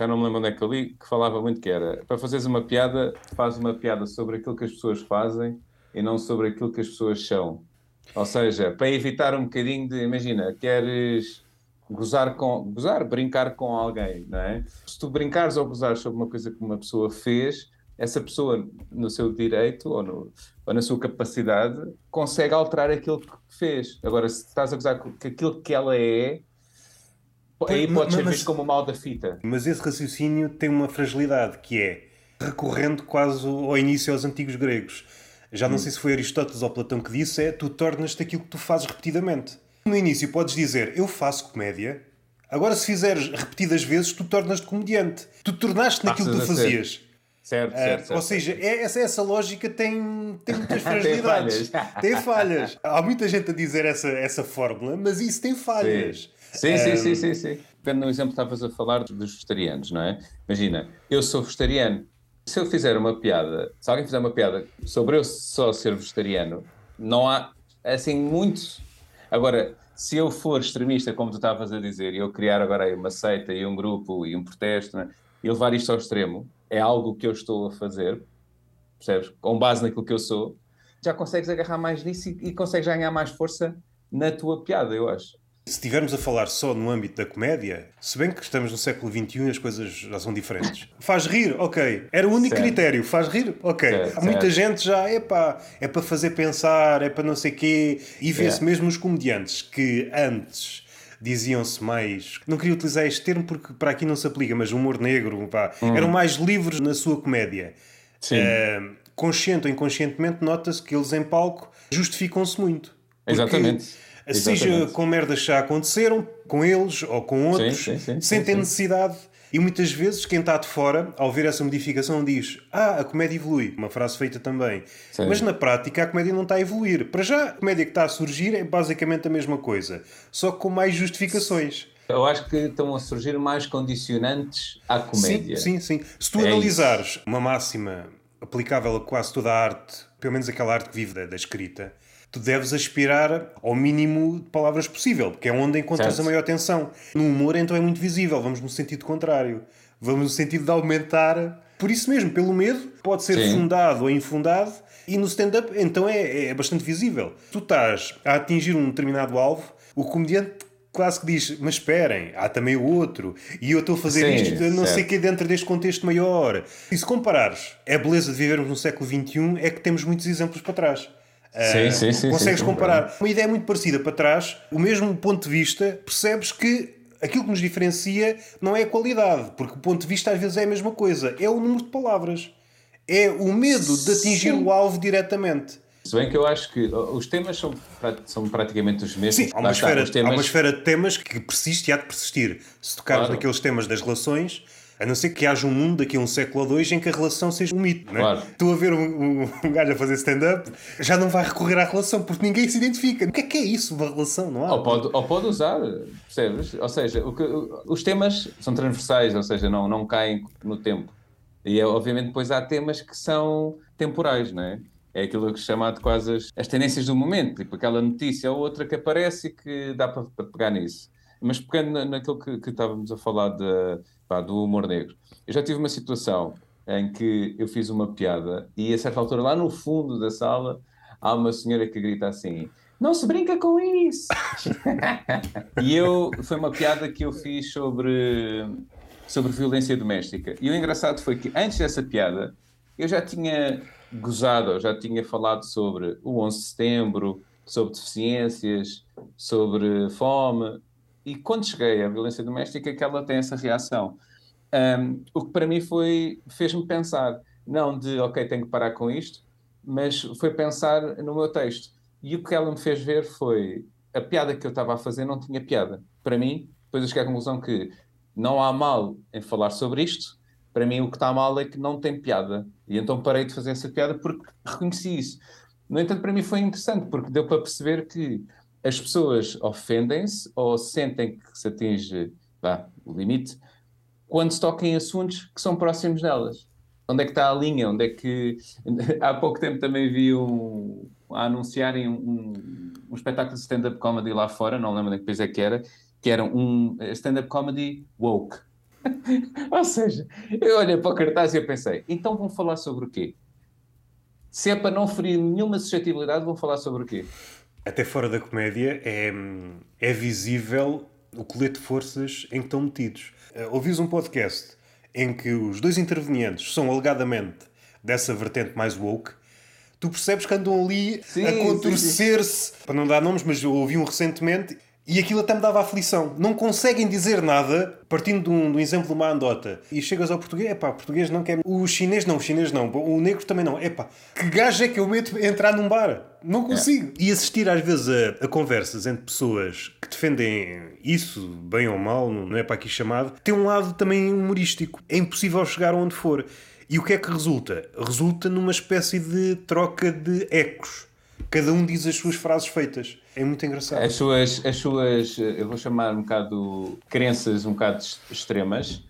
já não me lembro onde é que eu li, que falava muito que era para fazeres uma piada, faz uma piada sobre aquilo que as pessoas fazem e não sobre aquilo que as pessoas são. Ou seja, para evitar um bocadinho de, imagina, queres gozar com, gozar, brincar com alguém, não é? Se tu brincares ou gozares sobre uma coisa que uma pessoa fez, essa pessoa, no seu direito ou, no, ou na sua capacidade, consegue alterar aquilo que fez. Agora, se estás a gozar com aquilo que ela é, aí pode ser visto como mal da fita. Mas esse raciocínio tem uma fragilidade, que é recorrendo quase ao início aos antigos gregos. Já não hum. sei se foi Aristóteles ou Platão que disse, é tu tornas-te aquilo que tu fazes repetidamente. No início podes dizer, eu faço comédia, agora se fizeres repetidas vezes, tu tornas-te comediante. Tu tornaste naquilo que tu fazias. Certo, certo, ah, certo, Ou seja, é, essa, essa lógica tem, tem muitas fragilidades. tem falhas. tem falhas. Há muita gente a dizer essa, essa fórmula, mas isso tem falhas. Sim, sim, um... sim, sim, sim. Depende do exemplo que estavas a falar dos vegetarianos, não é? Imagina, eu sou vegetariano. Se eu fizer uma piada, se alguém fizer uma piada sobre eu só ser vegetariano, não há, assim, muitos. Agora, se eu for extremista, como tu estavas a dizer, e eu criar agora aí uma seita e um grupo e um protesto, é? e levar isto ao extremo, é algo que eu estou a fazer, percebes? Com base naquilo que eu sou, já consegues agarrar mais nisso e, e consegues ganhar mais força na tua piada, eu acho. Se estivermos a falar só no âmbito da comédia, se bem que estamos no século XXI e as coisas já são diferentes. Faz rir, ok. Era o único certo. critério. Faz rir, ok. Certo, Há muita certo. gente já, epá, é para fazer pensar, é para não sei quê. E vê-se mesmo os comediantes que antes diziam-se mais. Não queria utilizar este termo porque para aqui não se aplica, mas humor negro, pá, hum. eram mais livres na sua comédia. Sim. Uh, consciente ou inconscientemente, nota-se que eles em palco justificam-se muito. Exatamente. Exatamente. Seja com merdas que já aconteceram, com eles ou com outros, sim, sim, sim, sem ter necessidade. E muitas vezes quem está de fora, ao ver essa modificação, diz: Ah, a comédia evolui. Uma frase feita também. Mas na prática a comédia não está a evoluir. Para já, a comédia que está a surgir é basicamente a mesma coisa, só com mais justificações. Eu acho que estão a surgir mais condicionantes à comédia. Sim, sim, sim. Se tu é analisares isso. uma máxima aplicável a quase toda a arte, pelo menos aquela arte que vive da, da escrita, tu deves aspirar ao mínimo de palavras possível, porque é onde encontras certo. a maior tensão. No humor, então, é muito visível, vamos no sentido contrário. Vamos no sentido de aumentar. Por isso mesmo, pelo medo, pode ser Sim. fundado ou infundado, e no stand-up, então, é, é bastante visível. Tu estás a atingir um determinado alvo, o comediante quase que diz, mas esperem, há também o outro, e eu estou a fazer Sim, isto, não certo. sei o que, dentro deste contexto maior. E se comparares a beleza de vivermos no século XXI, é que temos muitos exemplos para trás. Sim, uh, sim, sim, consegues sim, comparar uma ideia muito parecida para trás, o mesmo ponto de vista, percebes que aquilo que nos diferencia não é a qualidade, porque o ponto de vista às vezes é a mesma coisa, é o número de palavras, é o medo de atingir sim. o alvo diretamente. Se bem que eu acho que os temas são, são praticamente os mesmos. Sim, há uma, esfera, temas... há uma esfera de temas que persiste e há de persistir. Se tocares claro. naqueles temas das relações, a não ser que haja um mundo daqui a um século ou dois em que a relação seja um mito. Não é? claro. Tu a ver um, um, um gajo a fazer stand-up já não vai recorrer à relação porque ninguém se identifica. O que é que é isso, uma relação? Não há? Ou pode, ou pode usar, percebes? Ou seja, que, os temas são transversais, ou seja, não, não caem no tempo. E é, obviamente depois há temas que são temporais, não é? É aquilo que é chamado quase as, as tendências do momento, tipo aquela notícia ou outra que aparece e que dá para, para pegar nisso. Mas pegando naquilo que, que estávamos a falar de, pá, do humor negro. Eu já tive uma situação em que eu fiz uma piada e a certa altura, lá no fundo da sala, há uma senhora que grita assim: Não se brinca com isso! e eu, foi uma piada que eu fiz sobre, sobre violência doméstica. E o engraçado foi que antes dessa piada, eu já tinha gozado, já tinha falado sobre o 11 de setembro, sobre deficiências, sobre fome, e quando cheguei à violência doméstica, que ela tem essa reação. Um, o que para mim foi fez-me pensar, não de ok, tenho que parar com isto, mas foi pensar no meu texto. E o que ela me fez ver foi a piada que eu estava a fazer não tinha piada. Para mim, depois eu cheguei à conclusão que não há mal em falar sobre isto. Para mim, o que está mal é que não tem piada. E então parei de fazer essa piada porque reconheci isso. No entanto, para mim foi interessante, porque deu para perceber que as pessoas ofendem-se ou sentem que se atinge vá, o limite quando se toca em assuntos que são próximos delas. Onde é que está a linha? Onde é que. Há pouco tempo também vi um, a anunciarem um, um, espetáculo de stand-up comedy lá fora, não lembro de que país é que era, que era um stand-up comedy woke. Ou seja, eu olhei para o cartaz e eu pensei, então vão falar sobre o quê? Se é para não ferir nenhuma suscetibilidade, vão falar sobre o quê? Até fora da comédia é, é visível o colete de forças em que estão metidos. Uh, ouvis um podcast em que os dois intervenientes são alegadamente dessa vertente mais woke, tu percebes que andam ali sim, a contorcer-se. Para não dar nomes, mas eu ouvi um recentemente e aquilo até me dava aflição. Não conseguem dizer nada, partindo de um, de um exemplo de uma andota. E chegas ao português, epá, português não quer. O chinês não, o chinês não. O negro também não. Epá, que gajo é que eu meto entrar num bar? Não consigo. É. E assistir às vezes a, a, conversas entre pessoas que defendem isso, bem ou mal, não é para aqui chamado, tem um lado também humorístico. É impossível chegar onde for. E o que é que resulta? Resulta numa espécie de troca de ecos. Cada um diz as suas frases feitas. É muito engraçado. As suas, as suas eu vou chamar um bocado crenças um bocado extremas,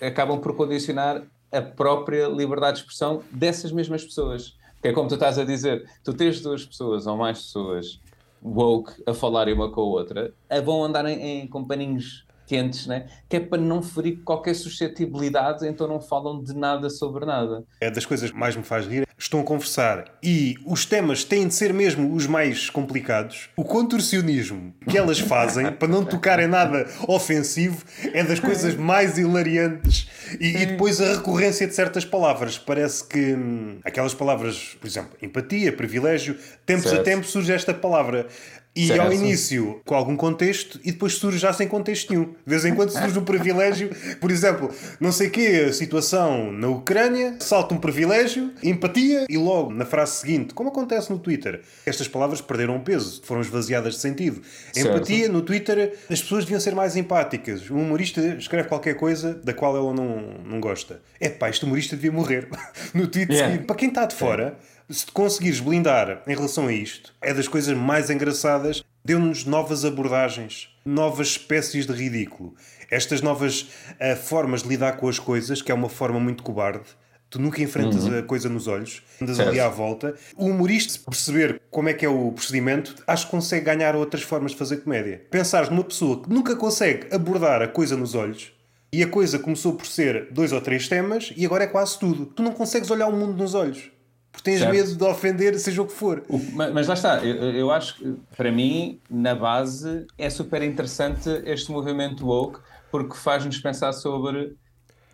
acabam por condicionar a própria liberdade de expressão dessas mesmas pessoas. Que é como tu estás a dizer, tu tens duas pessoas ou mais pessoas woke a falarem uma com a outra, vão andar em, em companheiros quentes, né? que é para não ferir qualquer suscetibilidade, então não falam de nada sobre nada. É das coisas que mais me faz rir. Estão a conversar e os temas têm de ser mesmo os mais complicados. O contorcionismo que elas fazem para não tocar em nada ofensivo é das coisas mais hilariantes. E, e depois a recorrência de certas palavras. Parece que hum, aquelas palavras, por exemplo, empatia, privilégio, tempos certo. a tempos surge esta palavra. E ao início com algum contexto e depois surge já sem contexto nenhum. De vez em quando surge um privilégio, por exemplo, não sei o quê, a situação na Ucrânia, salta um privilégio, empatia e logo na frase seguinte, como acontece no Twitter, estas palavras perderam peso, foram esvaziadas de sentido. Certo. Empatia, no Twitter, as pessoas deviam ser mais empáticas. Um humorista escreve qualquer coisa da qual ela não, não gosta. É pá, este humorista devia morrer. no Twitter yeah. seguinte. Para quem está de fora se te conseguires blindar em relação a isto, é das coisas mais engraçadas. Deu-nos novas abordagens, novas espécies de ridículo. Estas novas uh, formas de lidar com as coisas, que é uma forma muito cobarde. Tu nunca enfrentas uhum. a coisa nos olhos, andas certo. ali à volta. O humorista, se perceber como é que é o procedimento, acho que consegue ganhar outras formas de fazer comédia. Pensares numa pessoa que nunca consegue abordar a coisa nos olhos, e a coisa começou por ser dois ou três temas, e agora é quase tudo. Tu não consegues olhar o mundo nos olhos. Porque tens certo. medo de ofender, seja o que for. O, mas, mas, lá está, eu, eu, acho que para mim, na base, é super interessante este movimento woke, porque faz-nos pensar sobre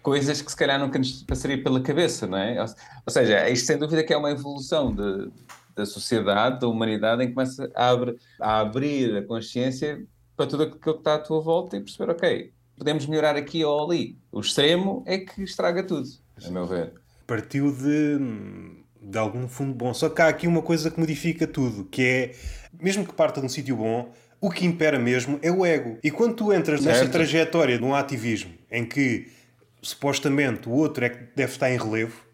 coisas que se calhar nunca nos passaria pela cabeça, não é? Ou, ou seja, isto sem dúvida que é uma evolução de, da sociedade, da humanidade, em que começa a, abre, a abrir a consciência para tudo aquilo que está à tua volta e perceber, ok, podemos melhorar aqui ou ali. O extremo é que estraga tudo, a meu ver. Partiu de de algum fundo bom. Só que há aqui uma coisa que modifica tudo, que é, mesmo que parta de um sítio bom, o que impera mesmo é o ego. E quando tu entras certo. nessa trajetória de um ativismo em que supostamente o outro é que deve estar em relevo,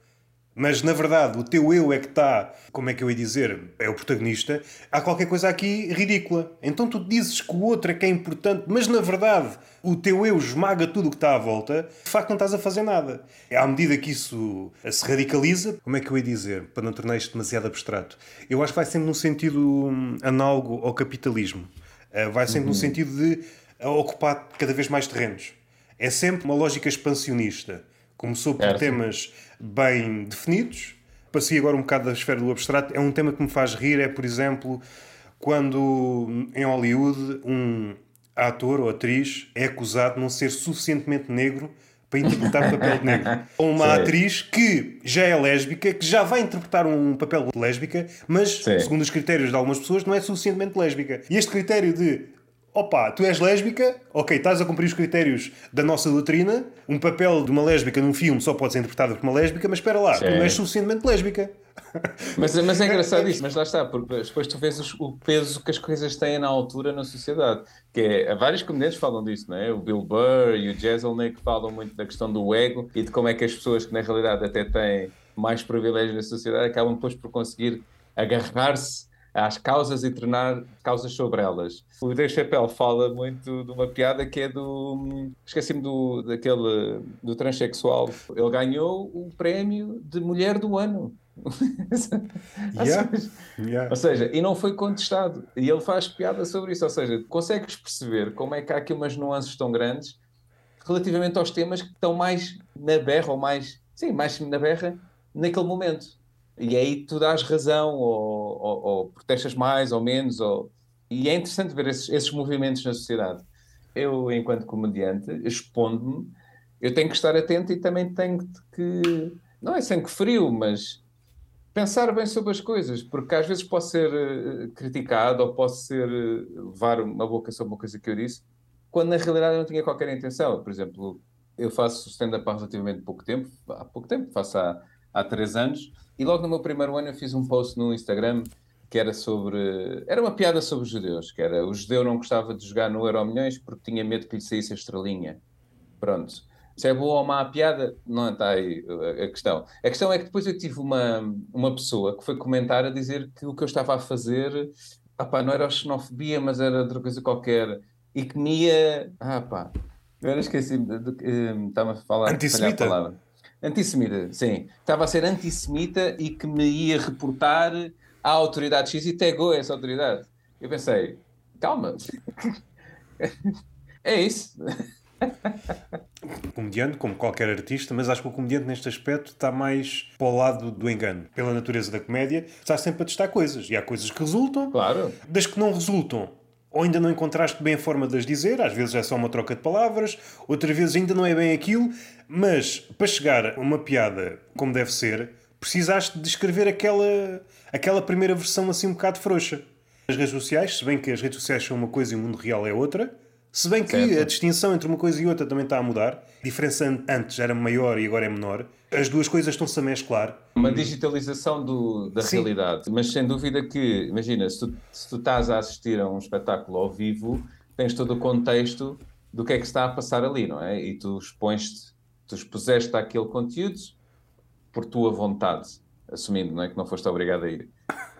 mas na verdade o teu eu é que está, como é que eu ia dizer, é o protagonista, há qualquer coisa aqui ridícula. Então tu dizes que o outro é que é importante, mas na verdade o teu eu esmaga tudo o que está à volta, de facto não estás a fazer nada. À medida que isso se radicaliza, como é que eu ia dizer, para não tornar isto demasiado abstrato, eu acho que vai sempre num sentido hum, análogo ao capitalismo. Eh, vai sempre uhum. no sentido de ocupar cada vez mais terrenos. É sempre uma lógica expansionista. Começou por é, temas bem definidos. Passei agora um bocado da esfera do abstrato. É um tema que me faz rir, é, por exemplo, quando em Hollywood um ator ou atriz é acusado de não ser suficientemente negro para interpretar o papel de negro. Ou uma Sim. atriz que já é lésbica, que já vai interpretar um papel de lésbica, mas, Sim. segundo os critérios de algumas pessoas, não é suficientemente lésbica. E este critério de opa, tu és lésbica, ok, estás a cumprir os critérios da nossa doutrina, um papel de uma lésbica num filme só pode ser interpretado por uma lésbica, mas espera lá, Sim. tu não és suficientemente lésbica. Mas, mas é engraçado isso, mas lá está, porque depois tu vês o peso que as coisas têm na altura na sociedade. Que é, vários comediantes falam disso, não é? O Bill Burr e o Jezelnik falam muito da questão do ego e de como é que as pessoas que na realidade até têm mais privilégios na sociedade acabam depois por conseguir agarrar-se às causas e treinar causas sobre elas. O Dave Chappelle fala muito de uma piada que é do. Esqueci-me do, daquele. do transexual. Ele ganhou o prémio de Mulher do Ano. yeah. ou, seja, yeah. ou seja, e não foi contestado. E ele faz piada sobre isso. Ou seja, consegues perceber como é que há aqui umas nuances tão grandes relativamente aos temas que estão mais na berra, ou mais, sim, mais na berra naquele momento. E aí tu dás razão, ou, ou, ou protestas mais ou menos, ou... e é interessante ver esses, esses movimentos na sociedade. Eu, enquanto comediante, expondo-me, eu tenho que estar atento e também tenho que, não é sangue frio, mas pensar bem sobre as coisas, porque às vezes posso ser uh, criticado ou posso ser uh, levar uma boca sobre uma coisa que eu disse, quando na realidade eu não tinha qualquer intenção. Por exemplo, eu faço stand-up há relativamente pouco tempo, há pouco tempo, faço há, há três anos, e logo no meu primeiro ano eu fiz um post no Instagram que era sobre. Era uma piada sobre os judeus, que era o judeu não gostava de jogar no Euro Milhões porque tinha medo que lhe saísse a estrelinha. Pronto. Se é boa ou má a piada, não está aí a questão. A questão é que depois eu tive uma, uma pessoa que foi comentar a dizer que o que eu estava a fazer opá, não era xenofobia, mas era outra coisa qualquer. E que me ia. Ah, pá. Agora esqueci. Eh, estava a falar. Antissemita. Antissemita, sim. Estava a ser antissemita e que me ia reportar à autoridade X e tagou essa autoridade. Eu pensei, calma. é isso. Comediante, como qualquer artista, mas acho que o comediante neste aspecto está mais para o lado do engano. Pela natureza da comédia, está sempre a testar coisas. E há coisas que resultam, claro. das que não resultam. Ou ainda não encontraste bem a forma de as dizer, às vezes é só uma troca de palavras, outras vezes ainda não é bem aquilo, mas para chegar a uma piada como deve ser, precisaste de escrever aquela, aquela primeira versão assim um bocado frouxa. As redes sociais, se bem que as redes sociais são uma coisa e o mundo real é outra, se bem que certo. a distinção entre uma coisa e outra também está a mudar, a diferença antes era maior e agora é menor, as duas coisas estão-se a mesclar. Uma digitalização do, da Sim. realidade, mas sem dúvida que, imagina, se tu, se tu estás a assistir a um espetáculo ao vivo, tens todo o contexto do que é que está a passar ali, não é? E tu expões tu expuseste aquele conteúdo por tua vontade, assumindo não é, que não foste obrigado a ir.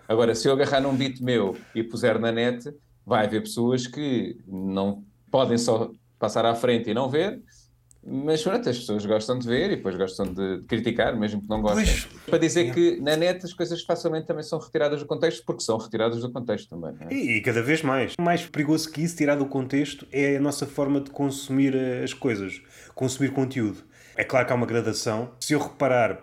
Agora, se eu agarrar num beat meu e puser na net, vai haver pessoas que não podem só passar à frente e não ver, mas pronto, as pessoas gostam de ver e depois gostam de criticar, mesmo que não gostem. Pois. Para dizer que na net as coisas facilmente também são retiradas do contexto, porque são retiradas do contexto também. É? E, e, cada vez mais. Mais perigoso que isso, tirar do contexto, é a nossa forma de consumir eh, as coisas, consumir conteúdo. É claro que há uma gradação. Se eu reparar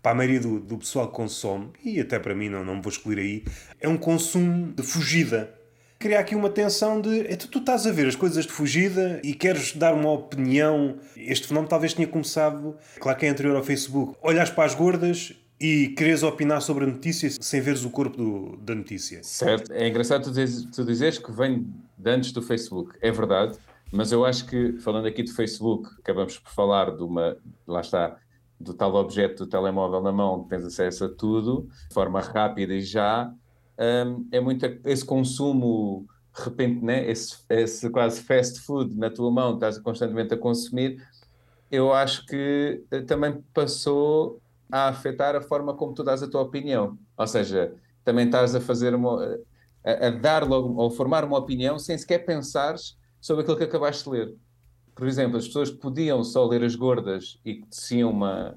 para a maioria do, do pessoal que consome, e até para mim não, não me vou excluir aí, é um consumo de fugida criar aqui uma tensão de tu, tu estás a ver as coisas de fugida e queres dar uma opinião. Este fenómeno talvez tenha começado, claro que é anterior ao Facebook. Olhas para as gordas e queres opinar sobre a notícia sem veres o corpo do, da notícia. Certo. É engraçado tu, dizeres, tu dizeres que vem de antes do Facebook. É verdade, mas eu acho que, falando aqui do Facebook, acabamos por falar de uma. Lá está. Do tal objeto do telemóvel na mão, que tens acesso a tudo, de forma rápida e já, um, é muito esse consumo repente, né? esse, esse quase fast food na tua mão, estás constantemente a consumir, eu acho que eh, também passou a afetar a forma como tu dás a tua opinião. Ou seja, também estás a fazer uma. a, a dar logo, ou formar uma opinião sem sequer pensares sobre aquilo que acabaste de ler. Por exemplo, as pessoas podiam só ler as gordas e que tinham uma,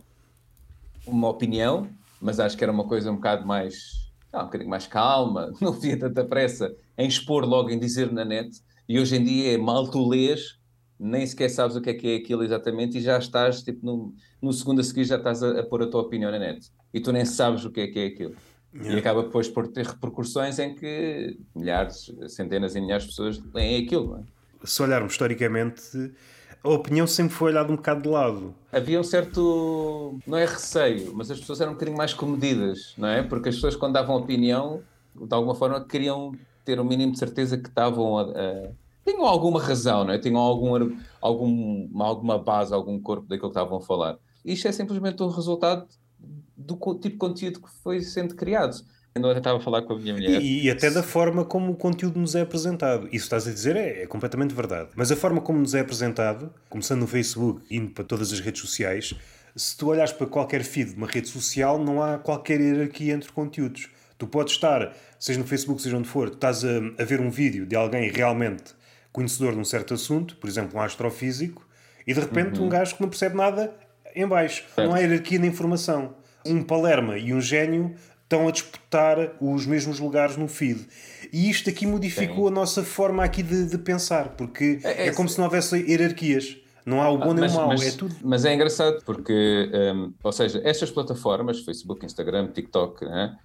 uma opinião, mas acho que era uma coisa um bocado mais ah, um bocadinho mais calma, não havia tanta pressa em expor logo, em dizer na net. E hoje em dia é mal tu lês, nem sequer sabes o que é que é aquilo exatamente e já estás, tipo, no, no segundo a seguir já estás a, a pôr a tua opinião na net. E tu nem sabes o que é que é aquilo. Yeah. E acaba depois por ter repercussões em que milhares, centenas e milhares de pessoas leem aquilo. É? Se olharmos historicamente, a opinião sempre foi olhada um bocado de lado. Havia um certo, não é receio, mas as pessoas eram um bocadinho mais comedidas, não é? Porque as pessoas quando davam opinião, de alguma forma queriam ter o um mínimo de certeza que estavam a, a tinham alguma razão, não é? Tinham algum, algum, alguma base, algum corpo daquilo que estavam a falar. Isto é simplesmente o resultado do tipo de conteúdo que foi sendo criado. Ainda estava a falar com a minha mulher. E, e, até da forma como o conteúdo nos é apresentado. Isso estás a dizer é, é, completamente verdade. Mas a forma como nos é apresentado, começando no Facebook, indo para todas as redes sociais, se tu olhares para qualquer feed de uma rede social, não há qualquer hierarquia entre conteúdos. Tu podes estar, seja no Facebook, seja onde for, estás a, a ver um vídeo de alguém realmente conhecedor de um certo assunto, por exemplo, um astrofísico, e de repente uhum. um gajo que não percebe nada em baixo. Certo. Não há hierarquia na informação. Um Palerma e um gênio estão a disputar os mesmos lugares no feed. E isto aqui modificou Sim. a nossa forma aqui de, de pensar, porque é, é, é como se não houvesse hierarquias. Não há o bom ah, nem mas, o mau, mas, é tudo. Mas é engraçado porque, um, ou seja, estas plataformas, Facebook, Instagram, TikTok, né,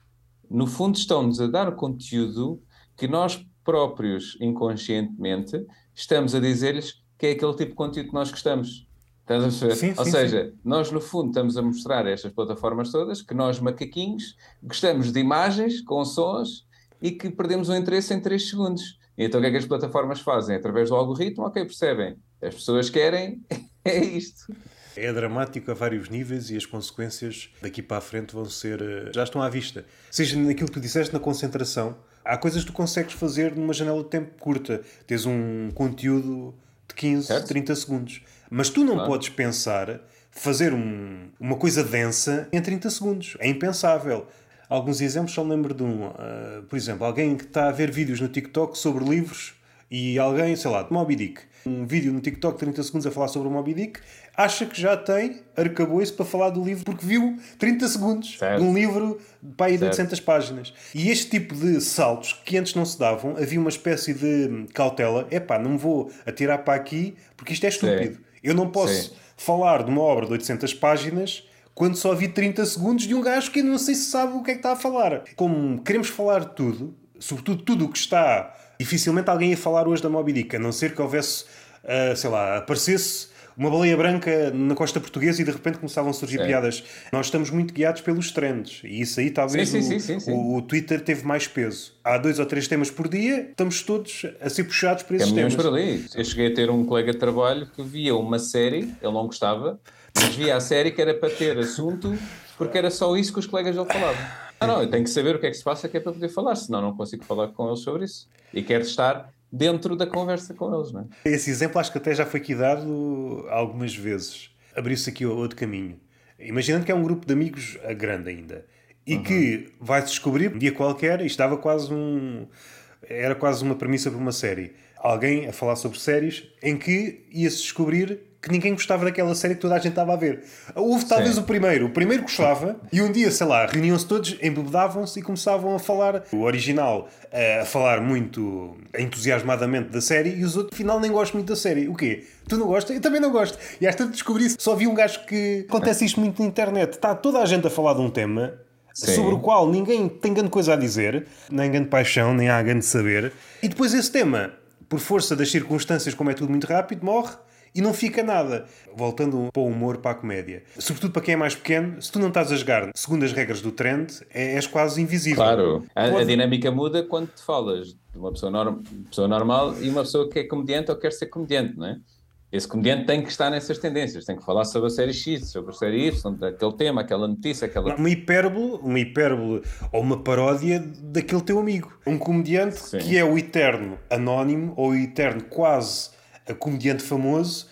no fundo estão-nos a dar conteúdo que nós próprios, inconscientemente, estamos a dizer-lhes que é aquele tipo de conteúdo que nós gostamos. Estás a perceber? Sim, Ou sim, seja, sim. nós no fundo estamos a mostrar a estas plataformas todas que nós, macaquinhos, gostamos de imagens com sons e que perdemos o interesse em 3 segundos. E então o que é que as plataformas fazem? Através do algoritmo, ok, percebem. As pessoas querem, é isto. É dramático a vários níveis e as consequências daqui para a frente vão ser. Eh, já estão à vista. Seja naquilo que tu disseste, na concentração. Há coisas que tu consegues fazer numa janela de tempo curta. Tens um conteúdo de 15, certo? 30 segundos. Mas tu não claro. podes pensar fazer um, uma coisa densa em 30 segundos. É impensável. Alguns exemplos só lembro de um. Uh, por exemplo, alguém que está a ver vídeos no TikTok sobre livros e alguém, sei lá, de Moby Dick. Um vídeo no TikTok de 30 segundos a falar sobre o Moby Dick, acha que já tem arcabouço para falar do livro porque viu 30 segundos certo. de um livro para aí de 800 páginas. E este tipo de saltos que antes não se davam, havia uma espécie de cautela: é pá, não vou atirar para aqui porque isto é estúpido. Sim. Eu não posso Sim. falar de uma obra de 800 páginas quando só vi 30 segundos de um gajo que não sei se sabe o que é que está a falar. Como queremos falar de tudo, sobretudo tudo o que está. Dificilmente alguém ia falar hoje da Moby Dick, a não ser que houvesse, uh, sei lá, aparecesse uma baleia branca na costa portuguesa e de repente começavam a surgir sim. piadas. Nós estamos muito guiados pelos trends e isso aí talvez sim, sim, o, o, o, Twitter teve mais peso. Há dois ou três temas por dia, estamos todos a ser puxados para esses Caminhamos temas. para ali. Eu cheguei a ter um colega de trabalho que via uma série, ele não gostava, mas via a série que era para ter assunto porque era só isso que os colegas dele falavam. Ah, não, eu tenho que saber o que é que se passa que é para poder falar, senão não consigo falar com eles sobre isso. E quero estar dentro da conversa com eles, não é? Esse exemplo acho que até já foi aqui dado algumas vezes. Abriu-se aqui outro caminho. Imaginando que é um grupo de amigos grande ainda e uhum. que vai-se descobrir um dia qualquer, e estava quase um. Era quase uma premissa para uma série. Alguém a falar sobre séries em que ia-se descobrir que ninguém gostava daquela série que toda a gente estava a ver. Houve talvez Sim. o primeiro, o primeiro gostava, e um dia, sei lá, reuniam-se todos, embebedavam-se e começavam a falar o original, eh, a falar muito entusiasmadamente da série, e os outros, afinal, nem gostam muito da série. O quê? Tu não gostas? Eu também não gosto. E às tanto descobri só vi um gajo que. Acontece isto muito na internet. Está toda a gente a falar de um tema. Sim. Sobre o qual ninguém tem grande coisa a dizer, nem grande paixão, nem há grande saber, e depois esse tema, por força das circunstâncias, como é tudo muito rápido, morre e não fica nada. Voltando para o humor, para a comédia. Sobretudo para quem é mais pequeno, se tu não estás a jogar segundo as regras do trend, é, és quase invisível. Claro, a, Pode... a, dinâmica muda quando te falas de uma pessoa, norm... pessoa normal e uma pessoa que é comediante ou quer ser comediante, não é? Esse comediante tem que estar nessas tendências, tem que falar sobre a série X, sobre a série Y, aquele tema, aquela notícia, aquela. Uma hipérbole, uma hipérbole ou uma paródia daquele teu amigo. Um comediante Sim. que é o eterno anónimo ou o eterno quase comediante famoso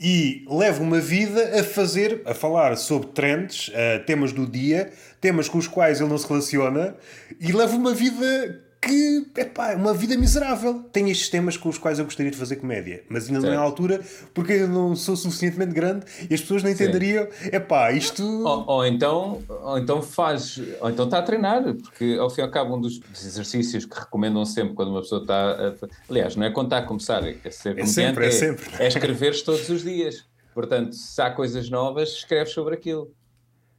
e leva uma vida a fazer, a falar sobre trends, uh, temas do dia, temas com os quais ele não se relaciona e leva uma vida que, é uma vida miserável. Tem estes temas com os quais eu gostaria de fazer comédia, mas ainda certo. não é a altura porque eu não sou suficientemente grande e as pessoas não entenderiam, é pá, isto. Ou, ou, então, ou então faz, ou então está a treinar, porque ao fim e ao cabo, um dos exercícios que recomendam sempre quando uma pessoa está. A... Aliás, não é quando está a começar, é ser é sempre, é, é, sempre. é escrever todos os dias. Portanto, se há coisas novas, escreve sobre aquilo.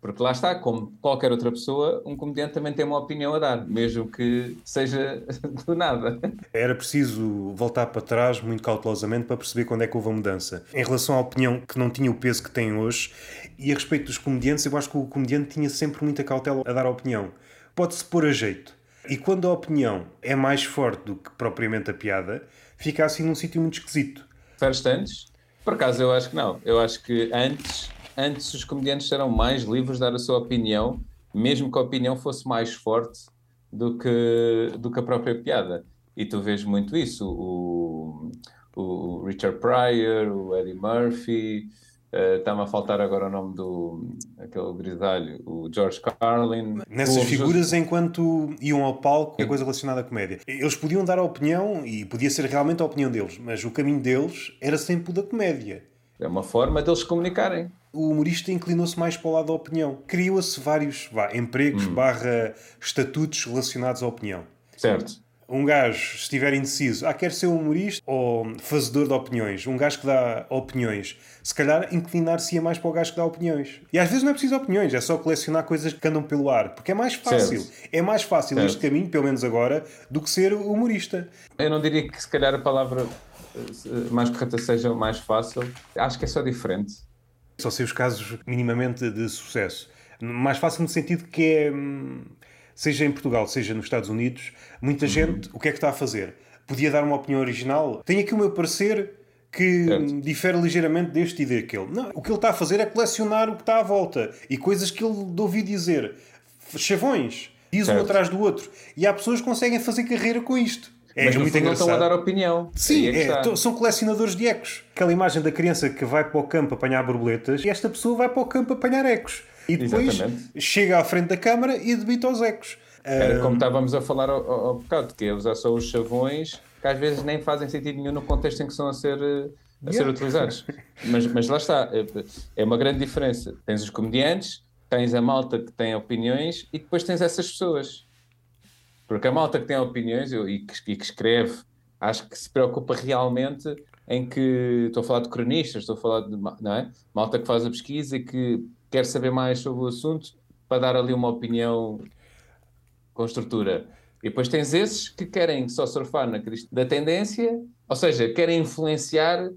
Porque lá está, como qualquer outra pessoa, um comediante também tem uma opinião a dar, mesmo que seja do nada. Era preciso voltar para trás muito cautelosamente para perceber quando é que houve a mudança. Em relação à opinião que não tinha o peso que tem hoje, e a respeito dos comediantes, eu acho que o comediante tinha sempre muita cautela a dar a opinião. Pode-se pôr a jeito. E quando a opinião é mais forte do que propriamente a piada, fica assim num sítio muito esquisito. Preferes antes? Por acaso eu acho que não. Eu acho que antes antes os comediantes eram mais livres de dar a sua opinião, mesmo que a opinião fosse mais forte do que, do que a própria piada. E tu vês muito isso. O, o Richard Pryor, o Eddie Murphy, uh, está-me a faltar agora o nome do aquele grisalho, o George Carlin. Nessas figuras, enquanto iam ao palco, é coisa relacionada à comédia. Eles podiam dar a opinião, e podia ser realmente a opinião deles, mas o caminho deles era sempre o da comédia. É uma forma deles comunicarem o humorista inclinou-se mais para o lado da opinião. Criou-se vários vá, empregos hum. barra estatutos relacionados à opinião. Certo. um gajo estiver indeciso, ah, quer ser humorista ou fazedor de opiniões, um gajo que dá opiniões, se calhar inclinar-se-ia mais para o gajo que dá opiniões. E às vezes não é preciso opiniões, é só colecionar coisas que andam pelo ar, porque é mais fácil. Certo. É mais fácil certo. este caminho, pelo menos agora, do que ser humorista. Eu não diria que se calhar a palavra mais correta seja mais fácil. Acho que é só diferente. Só sei os casos minimamente de sucesso. Mais fácil no sentido que é hum, seja em Portugal, seja nos Estados Unidos, muita uhum. gente, o que é que está a fazer? Podia dar uma opinião original? Tenho aqui o meu parecer que certo. difere ligeiramente deste e daquele. Não, o que ele está a fazer é colecionar o que está à volta e coisas que ele ouvi dizer. Chavões. Diz certo. um atrás do outro. E há pessoas que conseguem fazer carreira com isto. É, Mas muito não estão a dar opinião. Sim, é é, são colecionadores de ecos. Aquela imagem da criança que vai para o campo apanhar borboletas e esta pessoa vai para o campo apanhar ecos. E depois Exatamente. chega à frente da câmara e debita os ecos. Era como estávamos a falar ao, ao, bocado, que é usar só os chavões que às vezes nem fazem sentido nenhum no contexto em que são a ser, eh, a ser utilizados. Mas, mas lá está, é, é uma grande diferença. Tens os comediantes, tens a malta que tem opiniões e depois tens essas pessoas. Porque a malta que tem opiniões e que, e que escreve, acho que se preocupa realmente em que estou a falar de cronistas, estou a falar de não é? malta que faz a pesquisa e que quer saber mais sobre o assunto para dar ali uma opinião com estrutura. E depois tens esses que querem só surfar na crista da tendência, ou seja, querem influenciar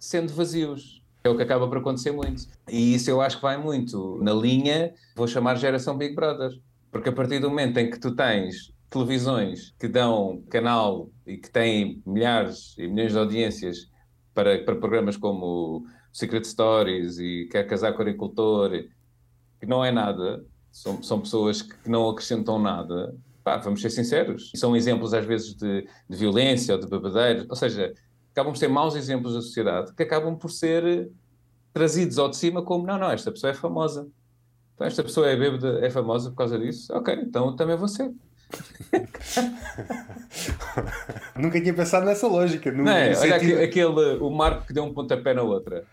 sendo vazios. É o que acaba por acontecer muito. E isso eu acho que vai muito na linha, vou chamar geração Big Brother. Porque a partir do momento em que tu tens televisões que dão canal e que têm milhares e milhões de audiências para, para programas como Secret Stories e Quer Casar com Agricultor, que não é nada, são, são pessoas que não acrescentam nada, pá, vamos ser sinceros. São exemplos, às vezes, de, de violência ou de babadeiro, ou seja, acabam por ser maus exemplos da sociedade que acabam por ser trazidos ao de cima como: não, não, esta pessoa é famosa. Então, esta pessoa é bêbada, é famosa por causa disso? Ok, então também ser. Nunca tinha pensado nessa lógica. Não, é? Olha aquele, aquele, o Marco que deu um pontapé na outra.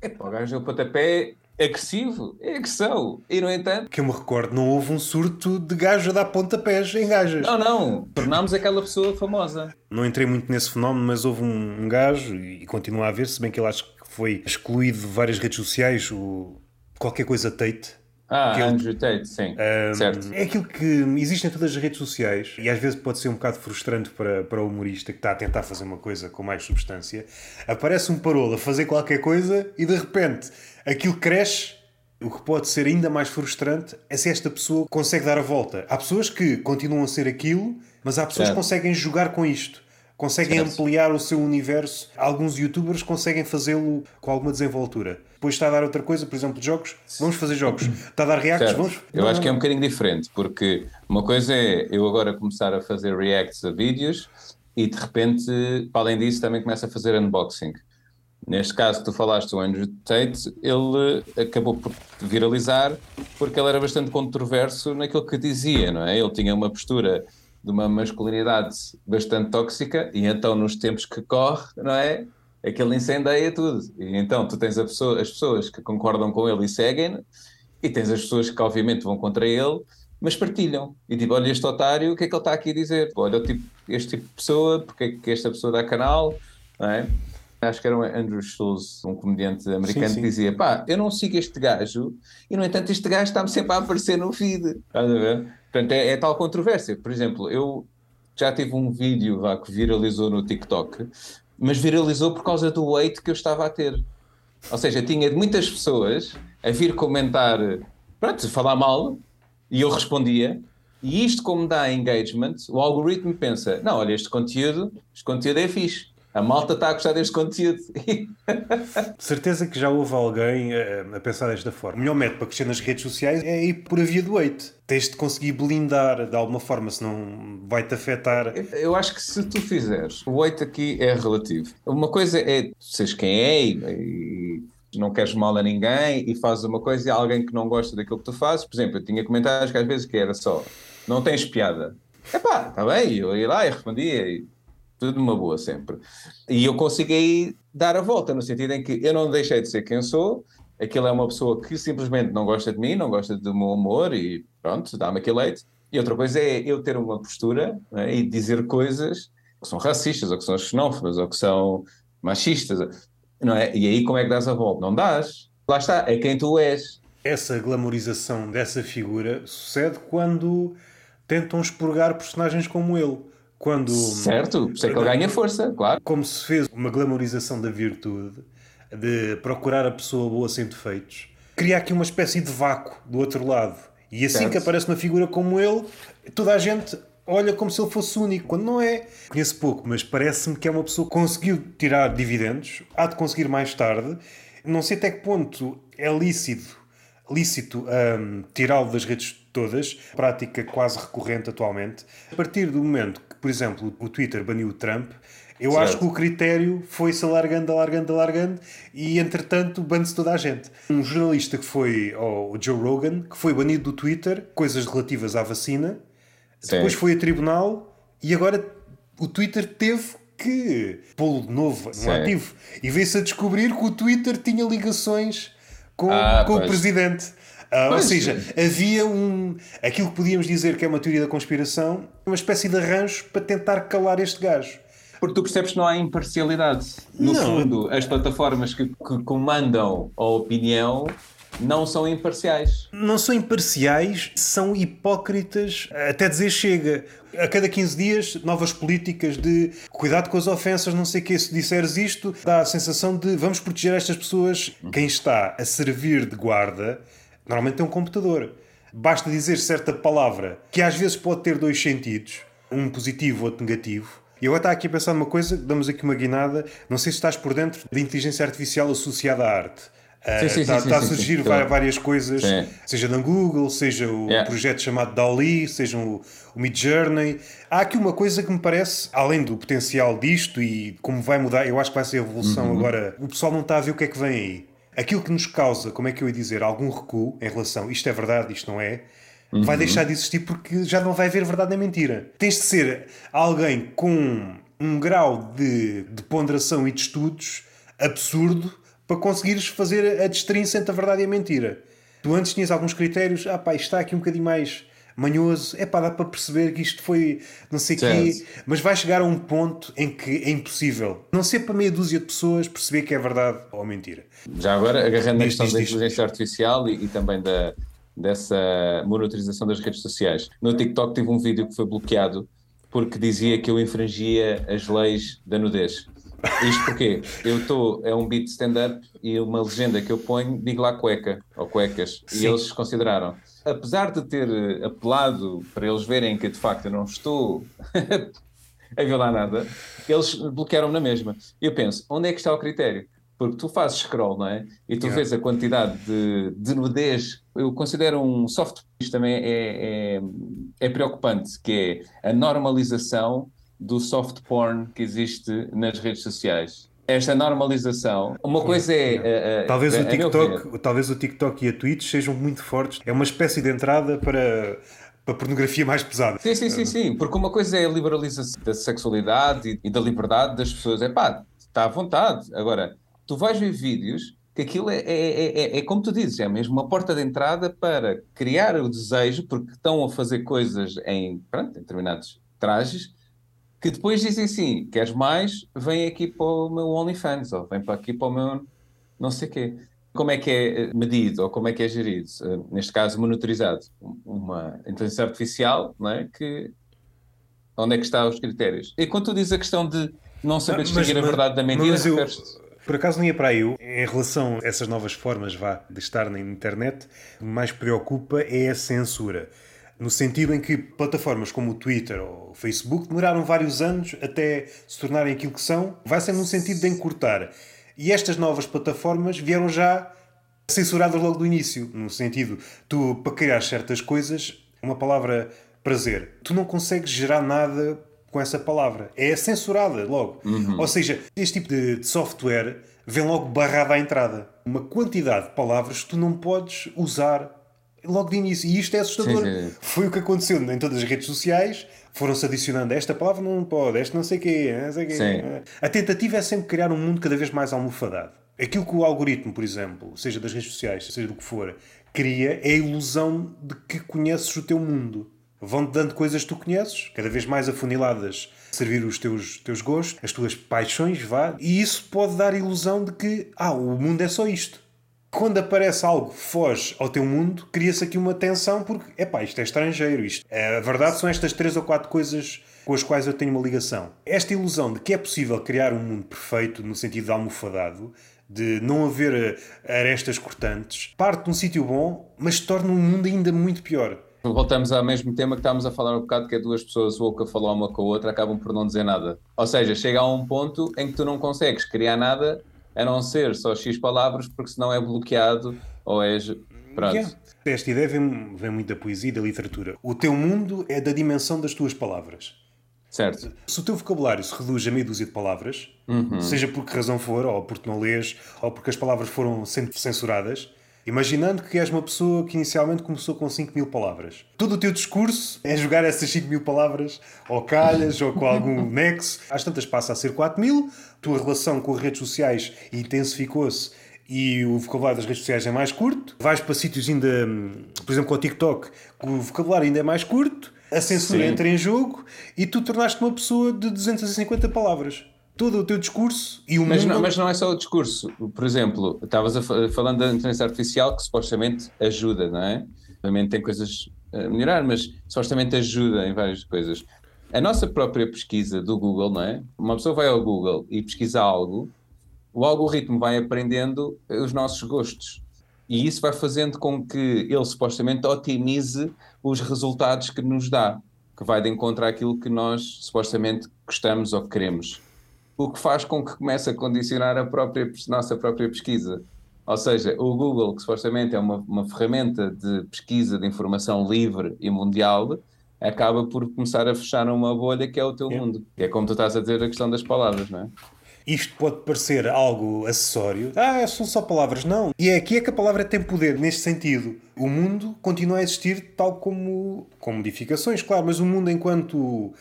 É pá, o gajo deu um pontapé agressivo, é agressão. E no entanto. Que eu me recordo, não houve um surto de gajo a dar pontapés em gajas. Não, não. Tornámos aquela pessoa famosa. Não entrei muito nesse fenómeno, mas houve um, um gajo, e continua a haver, se bem que ele acho que foi excluído de várias redes sociais, o qualquer coisa Tate ah, que Andrew Tate, sim. Um, certo. É aquilo que existe em todas as redes sociais e às vezes pode ser um bocado frustrante para, para o humorista que está a tentar fazer uma coisa com mais substância. Aparece um parolo a fazer qualquer coisa e de repente aquilo cresce. O que pode ser ainda mais frustrante é se esta pessoa consegue dar a volta. Há pessoas que continuam a ser aquilo, mas há pessoas certo. que conseguem jogar com isto conseguem certo. ampliar o seu universo. Alguns youtubers conseguem fazê-lo com alguma desenvoltura. Depois está a dar outra coisa, por exemplo, jogos. Vamos fazer jogos. Está a dar reacts, certo. vamos. Eu acho que é um bocadinho diferente, porque uma coisa é eu agora começar a fazer reacts a vídeos e de repente, para além disso, também começo a fazer unboxing. Neste caso, tu falaste do Andrew Tate, ele acabou por viralizar porque ele era bastante controverso naquilo que dizia, não é? Ele tinha uma postura de uma masculinidade bastante tóxica e então nos tempos que corre, não é? Aquele incendeia tudo. E então tu tens pessoa, as pessoas que concordam com ele e seguem e tens as pessoas que obviamente vão contra ele, mas partilham. E tipo, olha este otário, o que é que ele está aqui a dizer? Olha tipo, este tipo de pessoa, porque é que esta pessoa dá canal, não é? Acho que era o Andrew Schultz, um comediante americano, sim, sim. que dizia: pá, eu não sigo este gajo, e no entanto este gajo está-me sempre a aparecer no feed. Estás a ver? Portanto, é, é, tal controvérsia. Por exemplo, eu já tive um vídeo vá, que viralizou no TikTok, mas viralizou por causa do weight que eu estava a ter. Ou seja, tinha muitas pessoas a vir comentar, pronto, falar mal, e eu respondia. E isto, como dá engagement, o algoritmo pensa: não, olha, este conteúdo, este conteúdo é fixe a malta está a gostar deste conteúdo. Certeza que já houve alguém a, a pensar desta forma. O melhor método para crescer nas redes sociais é ir por a via do hate. Tens de conseguir blindar de alguma forma, senão vai-te afetar. Eu acho que se tu fizeres, o hate aqui é relativo. Uma coisa é seres quem é e, e não queres mal a ninguém e fazes uma coisa e há alguém que não gosta daquilo que tu fazes. Por exemplo, eu tinha comentários que às vezes que era só não tens piada. Epá, está bem, eu ia lá e respondia. Tudo numa boa sempre. E eu consegui dar a volta, no sentido em que eu não deixei de ser quem sou, aquilo é uma pessoa que simplesmente não gosta de mim, não gosta do meu humor e pronto, dá-me aquele leite. E outra coisa é eu ter uma postura é? e dizer coisas que são racistas, ou que são xenófobas, ou que são machistas, não é? E aí como é que dás a volta? Não dás. Lá está, é quem tu és. Essa glamorização dessa figura sucede quando tentam expurgar personagens como ele. Quando, certo, por isso é que ele ganha força, claro. Como se fez uma glamorização da virtude, de procurar a pessoa boa sem defeitos, cria aqui uma espécie de vácuo do outro lado. E assim certo. que aparece uma figura como ele, toda a gente olha como se ele fosse único, quando não é. Conheço pouco, mas parece-me que é uma pessoa que conseguiu tirar dividendos, há de conseguir mais tarde. Não sei até que ponto é lícito, lícito um, tirá-lo das redes todas, prática quase recorrente atualmente. A partir do momento por exemplo, o Twitter baniu o Trump, eu certo. acho que o critério foi-se alargando, alargando, alargando e, entretanto, bane-se toda a gente. Um jornalista que foi, oh, o Joe Rogan, que foi banido do Twitter, coisas relativas à vacina, Sim. depois foi a tribunal e agora o Twitter teve que pô-lo de novo no ativo. E veio-se a descobrir que o Twitter tinha ligações com, ah, com o presidente. Uh, ou seja, havia um. aquilo que podíamos dizer que é uma teoria da conspiração, uma espécie de arranjo para tentar calar este gajo. Porque tu percebes que não há imparcialidade. No não. fundo, as plataformas que, que comandam a opinião não são imparciais. Não são imparciais, são hipócritas, até dizer chega. A cada 15 dias, novas políticas de cuidado com as ofensas, não sei o que, se disseres isto, dá a sensação de vamos proteger estas pessoas. Quem está a servir de guarda, normalmente é um computador. Basta dizer certa palavra, que às vezes pode ter dois sentidos, um positivo ou outro negativo, e agora está aqui a pensar numa coisa, damos aqui uma guinada. Não sei se estás por dentro da inteligência artificial associada à arte. Sim, sim, está, sim, está a surgir várias coisas, seja na Google, seja o yeah. projeto chamado DALI, seja o, o Mid Journey. Há aqui uma coisa que me parece, além do potencial disto e como vai mudar, eu acho que vai ser a evolução uhum. agora. O pessoal não está a ver o que é que vem aí. Aquilo que nos causa, como é que eu ia dizer, algum recuo em relação, isto é verdade, isto não é, uhum. vai deixar de existir porque já não vai haver verdade nem mentira. Tens de ser alguém com um grau de, de ponderação e de estudos absurdo para conseguires fazer a distinção entre a verdade e a mentira. Tu antes tinhas alguns critérios, ah pá, isto está aqui um bocadinho mais manhoso, é pá, dá para perceber que isto foi não sei o quê, mas vai chegar a um ponto em que é impossível, não ser para meia dúzia de pessoas perceber que é verdade ou mentira. Já agora, agarrando na questão da inteligência artificial e, e também da, dessa monitorização das redes sociais. No TikTok tive um vídeo que foi bloqueado porque dizia que eu infringia as leis da nudez. Isto porque eu estou, é um beat stand-up e uma legenda que eu ponho, digo lá cueca ou cuecas, Sim. e eles consideraram. Apesar de ter apelado para eles verem que de facto eu não estou a violar nada, eles bloquearam-me na mesma. Eu penso, onde é que está o critério? Porque tu fazes scroll, não é? E tu yeah. vês a quantidade de, de nudez. Eu considero um soft isto também é, é, é preocupante, que é a normalização do soft porn que existe nas redes sociais esta normalização. Uma coisa é. Uh, talvez, o TikTok, talvez o TikTok e a Twitch sejam muito fortes. É uma espécie de entrada para. Para pornografia mais pesada. Sim, sim, sim, sim. Porque uma coisa é a liberalização da sexualidade e da liberdade das pessoas. É pá, está à vontade. Agora, tu vais ver vídeos que aquilo é, é, é, é, como tu dizes, é mesmo uma porta de entrada para criar o desejo, porque estão a fazer coisas em, pronto, em determinados trajes, que depois dizem assim: queres mais? Vem aqui para o meu OnlyFans, ou vem para aqui para o meu não sei quê. Como é que é medido ou como é que é gerido? Neste caso, monitorizado. Uma inteligência artificial, não é? Que, onde é que estão os critérios? E quando tu dizes a questão de não saber distinguir mas, a verdade da mentira, mas eu, por acaso não ia para aí. Em relação a essas novas formas vá, de estar na internet, o que mais preocupa é a censura. No sentido em que plataformas como o Twitter ou o Facebook demoraram vários anos até se tornarem aquilo que são, vai ser no sentido de encurtar. E estas novas plataformas vieram já censuradas logo do início. No sentido, tu, para criar certas coisas, uma palavra prazer, tu não consegues gerar nada com essa palavra. É censurada logo. Uhum. Ou seja, este tipo de software vem logo barrado à entrada. Uma quantidade de palavras que tu não podes usar logo de início. E isto é assustador. Sim, sim. Foi o que aconteceu em todas as redes sociais. Foram-se adicionando esta palavra não pode, esta não sei o quê, não sei quê. A tentativa é sempre criar um mundo cada vez mais almofadado. Aquilo que o algoritmo, por exemplo, seja das redes sociais, seja do que for, cria é a ilusão de que conheces o teu mundo. Vão-te dando coisas que tu conheces, cada vez mais afuniladas, servir os teus, teus gostos, as tuas paixões, vá. E isso pode dar a ilusão de que, ah, o mundo é só isto. Quando aparece algo que foge ao teu mundo, cria-se aqui uma tensão porque, epá, isto é estrangeiro. Isto. A verdade são estas três ou quatro coisas com as quais eu tenho uma ligação. Esta ilusão de que é possível criar um mundo perfeito, no sentido de almofadado, de não haver eh, arestas cortantes, parte de um sítio bom, mas torna um mundo ainda muito pior. Voltamos ao mesmo tema que estávamos a falar um bocado, que é duas pessoas ou a falar uma com a outra acabam por não dizer nada. Ou seja, chega a um ponto em que tu não consegues criar nada a não ser só X palavras, porque senão é bloqueado ou és. Pronto. Yeah. Esta ideia vem, vem muito da poesia e da literatura. O teu mundo é da dimensão das tuas palavras. Certo. Se o teu vocabulário se reduz a meia dúzia de palavras, uhum. seja por que razão for, ou porque não lês, ou porque as palavras foram sempre censuradas, imaginando que és uma pessoa que inicialmente começou com 5 mil palavras. Todo o teu discurso é jogar essas 5 mil palavras ou calhas ou com algum nexo. Às tantas passa a ser 4 mil, a tua relação com as redes sociais intensificou-se e o vocabulário das redes sociais é mais curto. Vais para sítios ainda, por exemplo, com o TikTok, o vocabulário ainda é mais curto a censura Sim. entra em jogo e tu tornaste uma pessoa de 250 palavras. Todo o teu discurso e o mas mundo... Não, mas não é só o discurso. Por exemplo, estavas falando da inteligência artificial que supostamente ajuda, não é? Obviamente tem coisas a melhorar, mas supostamente ajuda em várias coisas. A nossa própria pesquisa do Google, não é? Uma pessoa vai ao Google e pesquisa algo, o algoritmo vai aprendendo os nossos gostos. E isso vai fazendo com que ele supostamente otimize os resultados que nos dá, que vai de encontro àquilo que nós supostamente gostamos ou queremos. O que faz com que comece a condicionar a própria, nossa própria pesquisa. Ou seja, o Google, que supostamente é uma, uma ferramenta de pesquisa de informação livre e mundial, acaba por começar a fechar uma bolha que é o teu é. mundo. É como tu estás a dizer a questão das palavras, não é? Isto pode parecer algo acessório. Ah, são só palavras. Não. E é aqui é que a palavra tem poder, neste sentido. O mundo continua a existir tal como. com modificações, claro, mas o mundo enquanto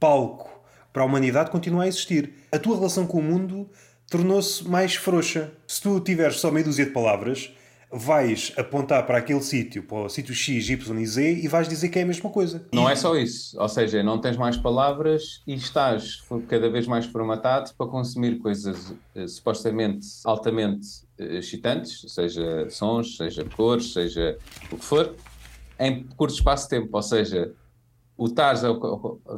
palco para a humanidade continua a existir. A tua relação com o mundo tornou-se mais frouxa. Se tu tiveres só meia dúzia de palavras, vais apontar para aquele sítio, para o sítio X, Y e Z, e vais dizer que é a mesma coisa. Não é só isso. Ou seja, não tens mais palavras e estás cada vez mais formatado para consumir coisas eh, supostamente altamente eh, excitantes, seja sons, seja cores, seja o que for, em curto espaço de tempo. Ou seja, o estar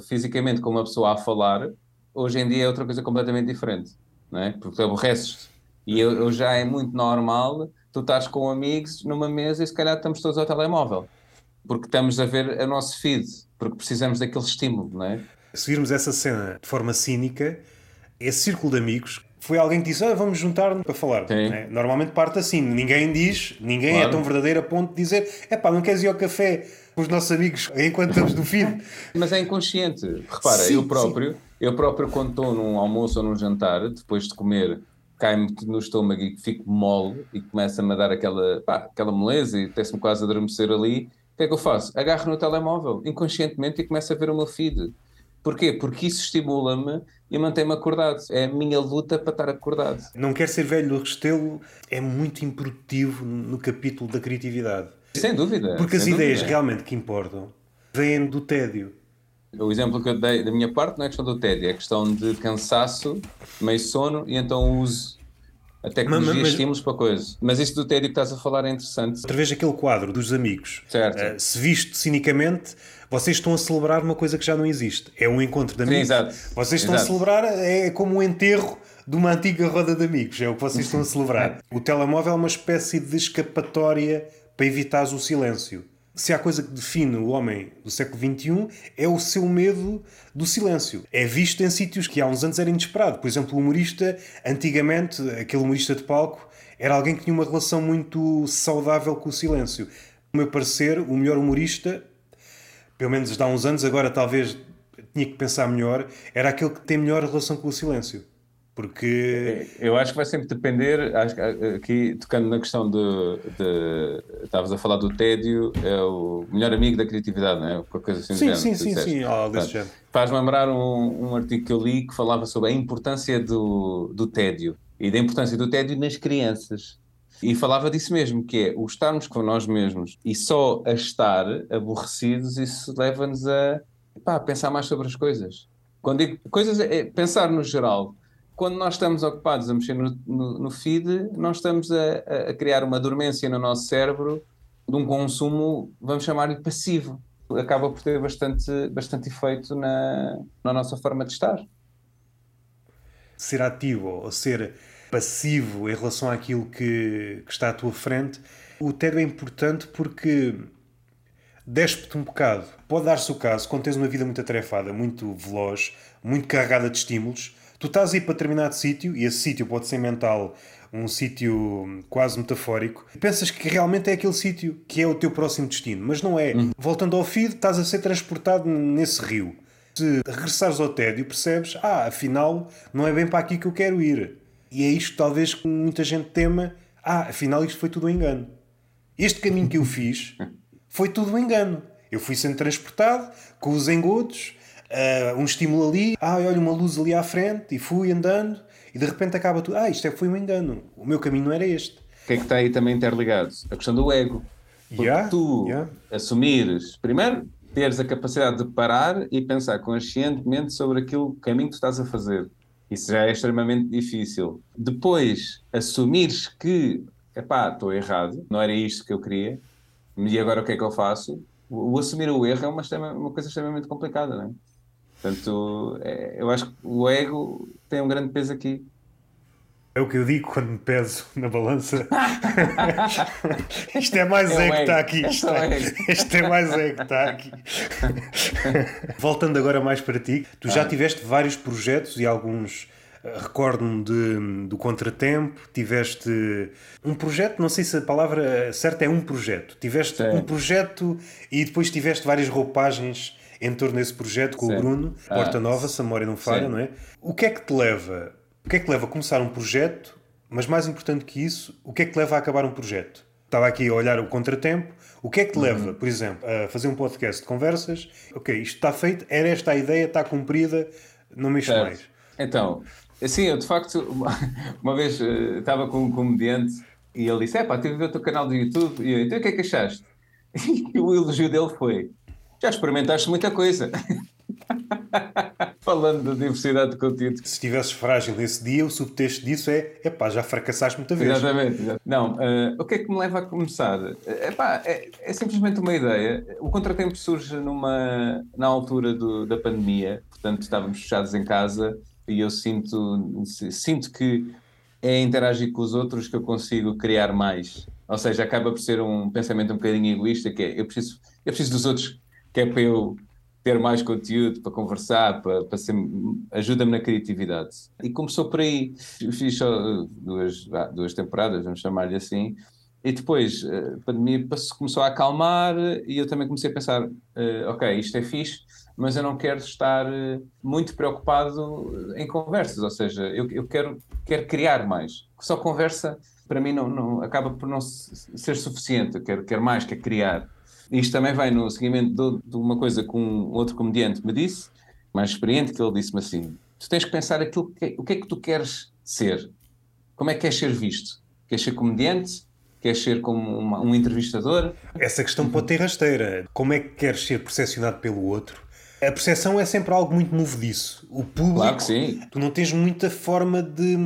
fisicamente com uma pessoa a falar, hoje em dia é outra coisa completamente diferente. Não é? Porque aborreces. E eu, eu já é muito normal tu estás com amigos numa mesa e se calhar estamos todos ao telemóvel, porque estamos a ver o nosso feed, porque precisamos daquele estímulo, não é? Se virmos essa cena de forma cínica, esse círculo de amigos foi alguém que disse: ah, vamos juntar-nos para falar. É? Normalmente parte assim, ninguém diz, ninguém é claro. é tão verdadeiro a ponto de dizer: é pá, não queres ir ao café com os nossos amigos enquanto estamos no feed. Mas é inconsciente. Repara, sim, eu próprio, sim. eu próprio, quando estou num almoço ou num jantar, depois de comer cai-me no estômago e fico mole e começa-me a dar aquela, pá, aquela moleza e até-se-me quase a adormecer ali, o que é que eu faço? Agarro no telemóvel, inconscientemente, e começo a ver o meu feed. Porquê? Porque isso estimula-me e mantém-me acordado. É a minha luta para estar acordado. Não quer ser velho do Restelo é muito improdutivo no capítulo da criatividade. Sem dúvida. Porque sem as ideias realmente que importam vêm do tédio. O exemplo que eu dei da minha parte não é questão do tédio, é questão de cansaço, meio sono, e então uso a tecnologia mas, mas, estímulos para coisas. Mas isso do tédio que estás a falar é interessante. Através daquele quadro dos amigos, certo. Uh, se visto cinicamente, vocês estão a celebrar uma coisa que já não existe. É um encontro de amigos. Sim, exato. Vocês estão exato. a celebrar, é como um enterro de uma antiga roda de amigos. É o que vocês estão a celebrar. o telemóvel é uma espécie de escapatória para evitar o silêncio se há coisa que define o homem do século XXI é o seu medo do silêncio. É visto em sítios que há uns anos era inesperado. Por exemplo, o humorista, antigamente, aquele humorista de palco, era alguém que tinha uma relação muito saudável com o silêncio. No meu parecer, o melhor humorista, pelo menos há uns anos, agora talvez tinha que pensar melhor, era aquele que tem melhor relação com o silêncio. Porque. Eu acho que vai sempre depender, acho, aqui tocando na questão de, de. Estavas a falar do tédio, é o melhor amigo da criatividade, não é? Por coisa assim sim, sim, sim, sim, oh, desse Faz lembrar um, um artigo que eu li que falava sobre a importância do, do tédio e da importância do tédio nas crianças. E falava disso mesmo, que é o estarmos com nós mesmos e só a estar aborrecidos, isso leva-nos a pá, pensar mais sobre as coisas. Quando digo coisas, é pensar no geral. Quando nós estamos ocupados a mexer no, no, no feed, nós estamos a, a criar uma dormência no nosso cérebro de um consumo, vamos chamar-lhe passivo. Acaba por ter bastante, bastante efeito na, na nossa forma de estar. Ser ativo ou ser passivo em relação àquilo que, que está à tua frente, o TED é importante porque despe-te um bocado. Pode dar-se o caso, quando tens uma vida muito atarefada, muito veloz, muito carregada de estímulos, tu estás aí para determinado sítio, e esse sítio pode ser mental, um sítio quase metafórico, e pensas que realmente é aquele sítio que é o teu próximo destino, mas não é. Uhum. Voltando ao feed, estás a ser transportado nesse rio. Se regressares ao tédio, percebes, ah, afinal, não é bem para aqui que eu quero ir. E é isto talvez que muita gente tema, ah, afinal isto foi tudo um engano. Este caminho que eu fiz foi tudo um engano. Eu fui sendo transportado com os engodos, uh, um estímulo ali, ah, olha uma luz ali à frente, e fui andando, e de repente acaba tudo, ah, isto é, foi um engano, o meu caminho não era este. O que é que está aí também interligado? A questão do ego. Porque yeah, tu yeah. assumires, primeiro, teres a capacidade de parar e pensar conscientemente sobre aquilo caminho que tu estás a fazer. Isso já é extremamente difícil. Depois, assumires que, epá, estou errado, não era isto que eu queria, e agora o que é que eu faço? O, o assumir o erro é uma, uma coisa extremamente complicada, não é? Portanto, é, eu acho que o ego tem um grande peso aqui. É o que eu digo quando me peso na balança. Isto é mais é que está aqui. Isto é, isto é mais ego que está aqui. Voltando agora mais para ti, tu já ah. tiveste vários projetos e alguns recordo-me de, do Contratempo, tiveste um projeto, não sei se a palavra certa é um projeto. Tiveste Sim. um projeto e depois tiveste várias roupagens em torno desse projeto com Sim. o Bruno, Porta ah, Nova, se a memória não falha, Sim. não é? O que é que te leva? O que é que leva a começar um projeto? Mas mais importante que isso, o que é que leva a acabar um projeto? Estava aqui a olhar o contratempo. O que é que te leva, uhum. por exemplo, a fazer um podcast de conversas? Ok, isto está feito, era esta a ideia, está cumprida, não mexo mais. Então, Sim, eu de facto, uma, uma vez uh, estava com um comediante e ele disse: É pá, tive a ver o teu canal do YouTube. E eu, então o que é que achaste? E o elogio dele foi: Já experimentaste muita coisa. Falando da diversidade de conteúdo. Se estivesses frágil nesse dia, o subtexto disso é: epá, já fracassaste muita vez. Exatamente. exatamente. Não, uh, o que é que me leva a começar? Epá, é, é simplesmente uma ideia. O contratempo surge numa, na altura do, da pandemia, portanto estávamos fechados em casa e eu sinto, sinto que é interagir com os outros que eu consigo criar mais. Ou seja, acaba por ser um pensamento um bocadinho egoísta, que é eu preciso, eu preciso dos outros, que é para eu ter mais conteúdo, para conversar, para, para ser, ajuda-me na criatividade. E começou por aí, fiz só duas, duas temporadas, vamos chamar-lhe assim, e depois a pandemia começou a acalmar e eu também comecei a pensar, ok, isto é fixe, mas eu não quero estar eh, muito preocupado em conversas, ou seja, eu, eu quero, quero criar mais. Só conversa, para mim, não, não acaba por não ser suficiente, eu quero, quero mais, quero criar. Isto também vai no seguimento de, de uma coisa que um outro comediante me disse, mais experiente, que ele disse-me assim: tu tens que pensar aquilo que, o que é que tu queres ser, como é que queres ser visto? Queres ser comediante? Queres ser como uma, um entrevistador? Essa questão pode ter rasteira. Como é que queres ser percepcionado pelo outro? a percepção é sempre algo muito movediço. O público, claro que sim. tu não tens muita forma de,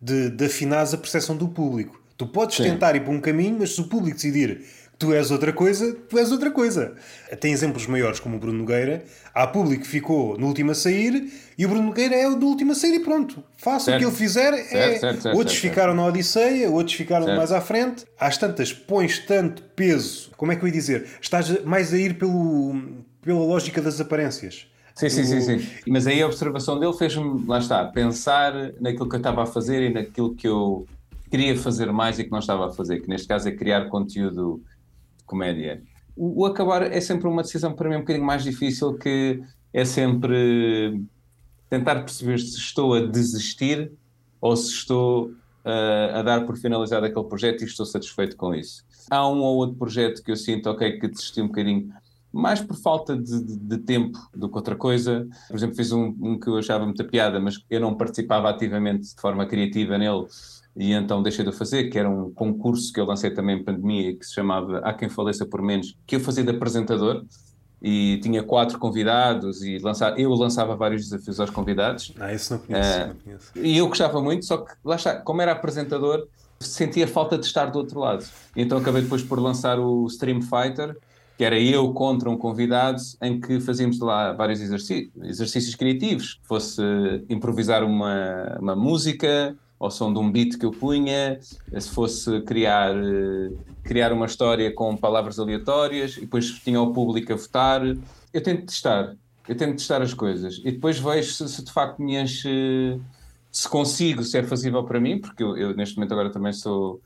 de, de afinares a percepção do público. Tu podes sim. tentar ir para um caminho, mas se o público decidir tu és outra coisa, tu és outra coisa. Tem exemplos maiores como o Bruno Nogueira. Há público que ficou no último a sair e o Bruno Nogueira é o do último a sair e pronto. Faça o que ele fizer. Certo, é... certo, certo, outros ficaram na Odisseia, outros ficaram mais à frente. Às tantas, pões tanto peso. Como é que eu ia dizer? Estás mais a ir pelo, pela lógica das aparências. Sim, sim, sim, sim. Mas aí a observação dele fez-me, lá está, pensar naquilo que eu estava a fazer e naquilo que eu queria fazer mais e que não estava a fazer, que neste caso é criar conteúdo comédia. O, o acabar é sempre uma decisão para mim um bocadinho mais difícil, que é sempre tentar perceber se estou a desistir ou se estou uh, a dar por finalizado aquele projeto e estou satisfeito com isso. Há um ou outro projeto que eu sinto, ok, que desisti um bocadinho mais por falta de, de, de, tempo do que outra coisa. Por exemplo, fiz um, um, que eu achava muita piada, mas eu não participava ativamente de forma criativa nele, e então deixei de fazer, que era um concurso que eu lancei também em pandemia, que se chamava Há Quem Faleça por Menos, que eu fazia de apresentador, e tinha quatro convidados, e lançava, eu lançava vários desafios aos convidados. Ah, isso não conheço, uh, não conheço. E eu gostava muito, só que, lá está, como era apresentador, sentia falta de estar do outro lado. Então acabei depois por lançar o Stream Fighter, que era eu contra um convidado, em que fazíamos lá vários exercícios, exercícios criativos, fosse improvisar uma, uma música ao som de um beat que eu punha, se fosse criar, criar uma história com palavras aleatórias, e depois tinha o público a votar. Eu tento testar, eu tento testar as coisas, e depois vejo se, se de facto me enche, se consigo, se é fazível para mim, porque eu, eu neste momento agora também sou,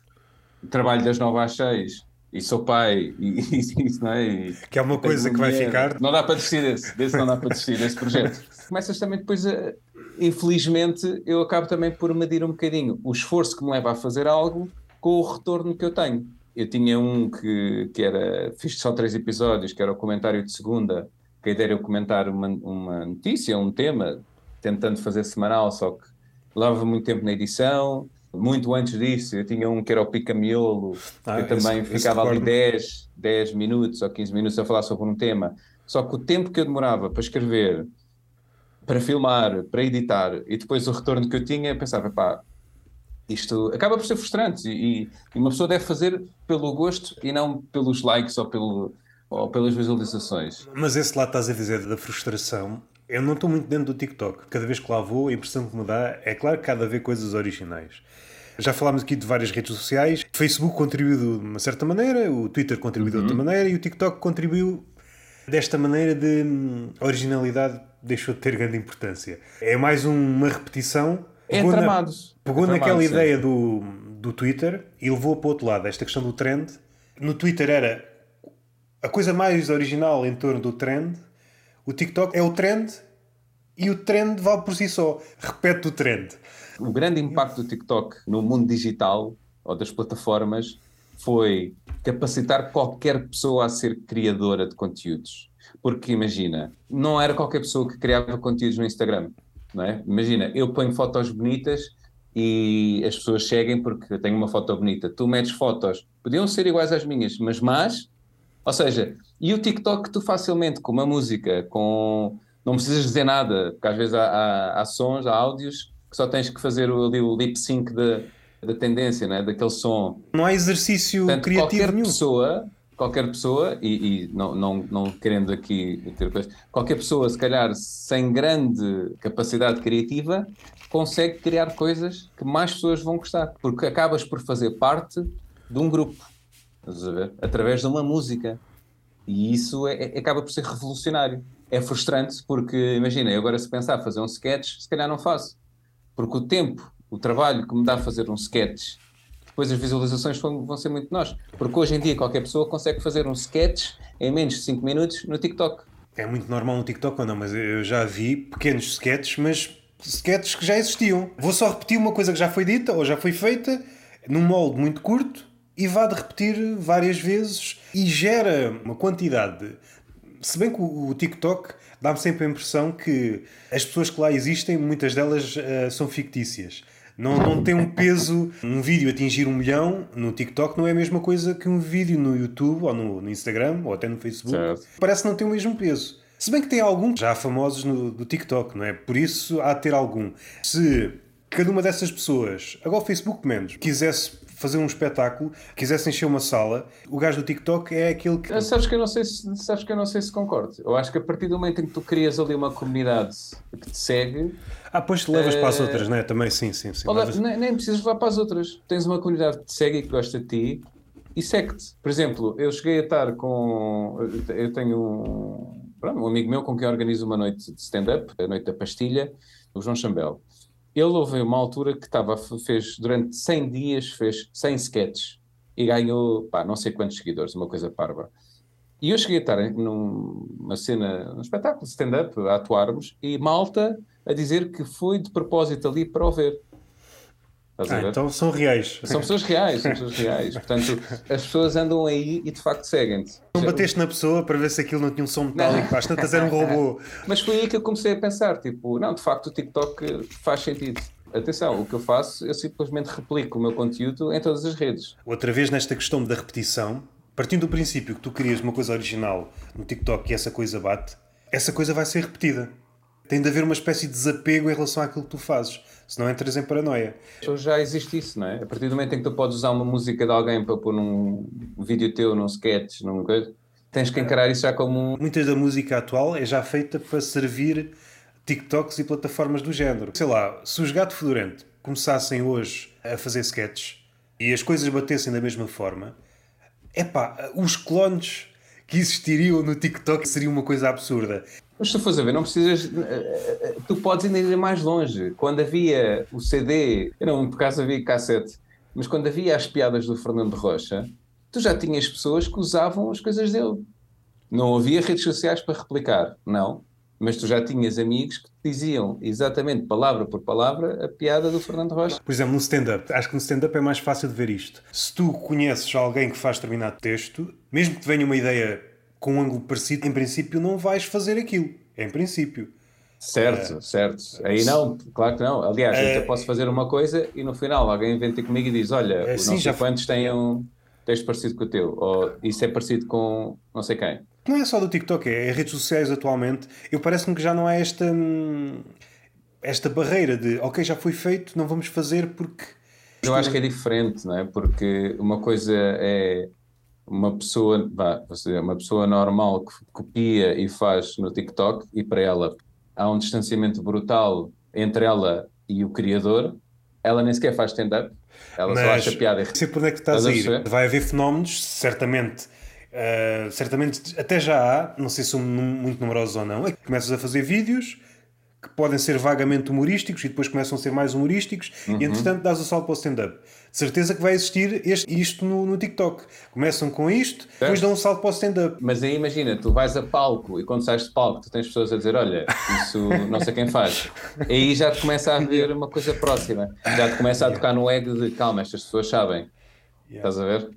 trabalho das 9 às 6, e sou pai, e, e, não é? E que é uma coisa que vai ficar. Não dá para desistir desse, desse não dá para desistir, desse projeto. Começas também depois a. Infelizmente, eu acabo também por medir um bocadinho o esforço que me leva a fazer algo com o retorno que eu tenho. Eu tinha um que, que era. Fiz só três episódios, que era o comentário de segunda, que a ideia era eu comentar uma, uma notícia, um tema, tentando fazer semanal, só que levava muito tempo na edição muito antes disso, eu tinha um que era o Pica-Miolo, ah, que também esse, ficava esse ali 10, 10 minutos ou 15 minutos a falar sobre um tema. Só que o tempo que eu demorava para escrever, para filmar, para editar, e depois o retorno que eu tinha, eu pensava, pá, isto acaba por ser frustrante e, e, uma pessoa deve fazer pelo gosto e não pelos likes ou, pelo, ou pelas visualizações. Mas esse lado estás a dizer da frustração, eu não estou muito dentro do TikTok. Cada vez que lá vou, a impressão que me dá é claro que cada vez coisas originais. Já falámos aqui de várias redes sociais. O Facebook contribuiu de uma certa maneira, o Twitter contribuiu uhum. de outra maneira e o TikTok contribuiu desta maneira de hum, originalidade deixou de ter grande importância. É mais uma repetição. É pegou tramados. Na, pegou é naquela sim. ideia do, do Twitter e levou para o outro lado. Esta questão do trend. No Twitter era a coisa mais original em torno do trend. O TikTok é o trend e o trend vale por si só. Repete o trend. O grande impacto do TikTok no mundo digital ou das plataformas foi capacitar qualquer pessoa a ser criadora de conteúdos. Porque imagina, não era qualquer pessoa que criava conteúdos no Instagram, não é? Imagina, eu ponho fotos bonitas e as pessoas seguem porque eu tenho uma foto bonita. Tu metes fotos, podiam ser iguais às minhas, mas mais, ou seja, e o TikTok tu facilmente com uma música, com não precisas dizer nada, porque às vezes há, há, há sons, há áudios que só tens que fazer o, o lip sync da, da tendência, né? daquele som. Não há exercício Portanto, criativo qualquer nenhum. Pessoa, qualquer pessoa, e, e, não, não, não querendo aqui ter coisa, qualquer pessoa, se calhar sem grande capacidade criativa, consegue criar coisas que mais pessoas vão gostar, porque acabas por fazer parte de um grupo, através de uma música. E isso é, é, acaba por ser revolucionário. É frustrante porque, imagina, eu agora se pensar fazer um sketch, se calhar não faço porque o tempo, o trabalho que me dá a fazer um sketch, depois as visualizações vão, vão ser muito nós. Porque hoje em dia qualquer pessoa consegue fazer um sketch em menos de 5 minutos no TikTok. É muito normal no TikTok ou não, mas eu já vi pequenos sketches, mas sketches que já existiam. Vou só repetir uma coisa que já foi dita ou já foi feita num molde muito curto e vá de repetir várias vezes e gera uma quantidade. Se bem que o TikTok dá-me sempre a impressão que as pessoas que lá existem, muitas delas uh, são fictícias. Não, não tem um peso. Um vídeo atingir um milhão no TikTok não é a mesma coisa que um vídeo no YouTube ou no, no Instagram ou até no Facebook. Certo. Parece não ter o mesmo peso. Se bem que tem alguns já famosos no, do TikTok, não é? Por isso há de ter algum. Se cada uma dessas pessoas, agora o Facebook menos, quisesse fazer um espetáculo, quisesse encher uma sala, o gajo do TikTok é aquele que. Sabes que eu não sei se, sabes que eu não sei se concordo. Eu acho que a partir do momento em que tu crias ali uma comunidade que te segue. Ah, pois te levas uh... para as eh, outras, não é? Também sim, sim, sim. Levas... nem, nem precisas levar para as outras. Tens uma comunidade que te segue e que gosta de ti e segue-te. Por exemplo, eu cheguei a estar com. Eu tenho um, um amigo meu com quem organizo uma noite de stand-up, a Noite da Pastilha, o João Chambel. Ele houve uma altura que estava, fez durante 100 dias, fez 100 sketches e ganhou, pá, não sei quantos seguidores, uma coisa parva. E eu cheguei a estar numa cena, num espetáculo stand-up, a atuarmos, e malta a dizer que foi de propósito ali para o ver. Ah, então são reais. São pessoas reais, são pessoas reais. Portanto, as pessoas andam aí e de facto seguem-te. Não bateste na pessoa para ver se aquilo não tinha um som metálico, faz tantas era um robô. Mas foi aí que eu comecei a pensar, tipo, não, de facto o TikTok faz sentido. Atenção, o que eu faço, eu simplesmente replico o meu conteúdo em todas as redes. Outra vez nesta questão da repetição, partindo do princípio que tu querias uma coisa original no TikTok e essa coisa bate, essa coisa vai ser repetida. Tem de haver uma espécie de desapego em relação àquilo que tu fazes senão entras em paranoia. Já existe isso, não é? A partir do momento em que tu podes usar uma música de alguém para pôr num vídeo teu, num sketch, num coisa, tens que encarar isso já como. Muita da música atual é já feita para servir TikToks e plataformas do género. Sei lá, se os Gato Fedorento começassem hoje a fazer sketches e as coisas batessem da mesma forma, é pá, os clones que existiriam no TikTok seria uma coisa absurda. Mas se tu fores a ver, não precisas. Eh, eh, tu podes ainda ir mais longe. Quando havia o CD, não, por acaso havia cassete, mas quando havia as piadas do Fernando Rocha, tu já tinhas pessoas que usavam as coisas dele. Não havia redes sociais para replicar, não. Mas tu já tinhas amigos que diziam exatamente palavra por palavra a piada do Fernando Rocha. Por exemplo, no stand-up, acho que no stand-up é mais fácil de ver isto. Se tu conheces alguém que faz determinado texto, mesmo que te venha uma ideia com um ângulo parecido, em princípio não vais fazer aquilo. Em princípio. Certo, uh, certo. Aí não, claro que não. Aliás, uh, eu eh, posso fazer uma coisa e no final alguém vem ter comigo e diz: Olha, uh, sim, já quantos têm um texto parecido com o teu, ou isso é parecido com não sei quem. Não é só do TikTok, é, é redes sociais atualmente. Eu parece-me que já não há esta, hum, esta barreira de ok, já foi feito, não vamos fazer porque. Eu acho que é diferente, não é? Porque uma coisa é uma pessoa, vá, uma pessoa normal que copia e faz no TikTok e para ela há um distanciamento brutal entre ela e o criador, ela nem sequer faz stand-up, ela Mas, só acha piada. Sei por onde é que estás, a ir. Vai haver fenómenos, certamente, uh, certamente até já há, não sei se são muito numerosos ou não, é que começas a fazer vídeos que podem ser vagamente humorísticos e depois começam a ser mais humorísticos uhum. e entretanto dás o salto para o stand-up. Certeza que vai existir este, isto no, no TikTok. Começam com isto, certo. depois dão um salto para o stand-up. Mas aí imagina, tu vais a palco e quando sais de palco tu tens pessoas a dizer olha, isso não sei quem faz. aí já te começa a haver uma coisa próxima. Já te começa a tocar no ego de calma, estas pessoas sabem. Yeah. Estás a ver?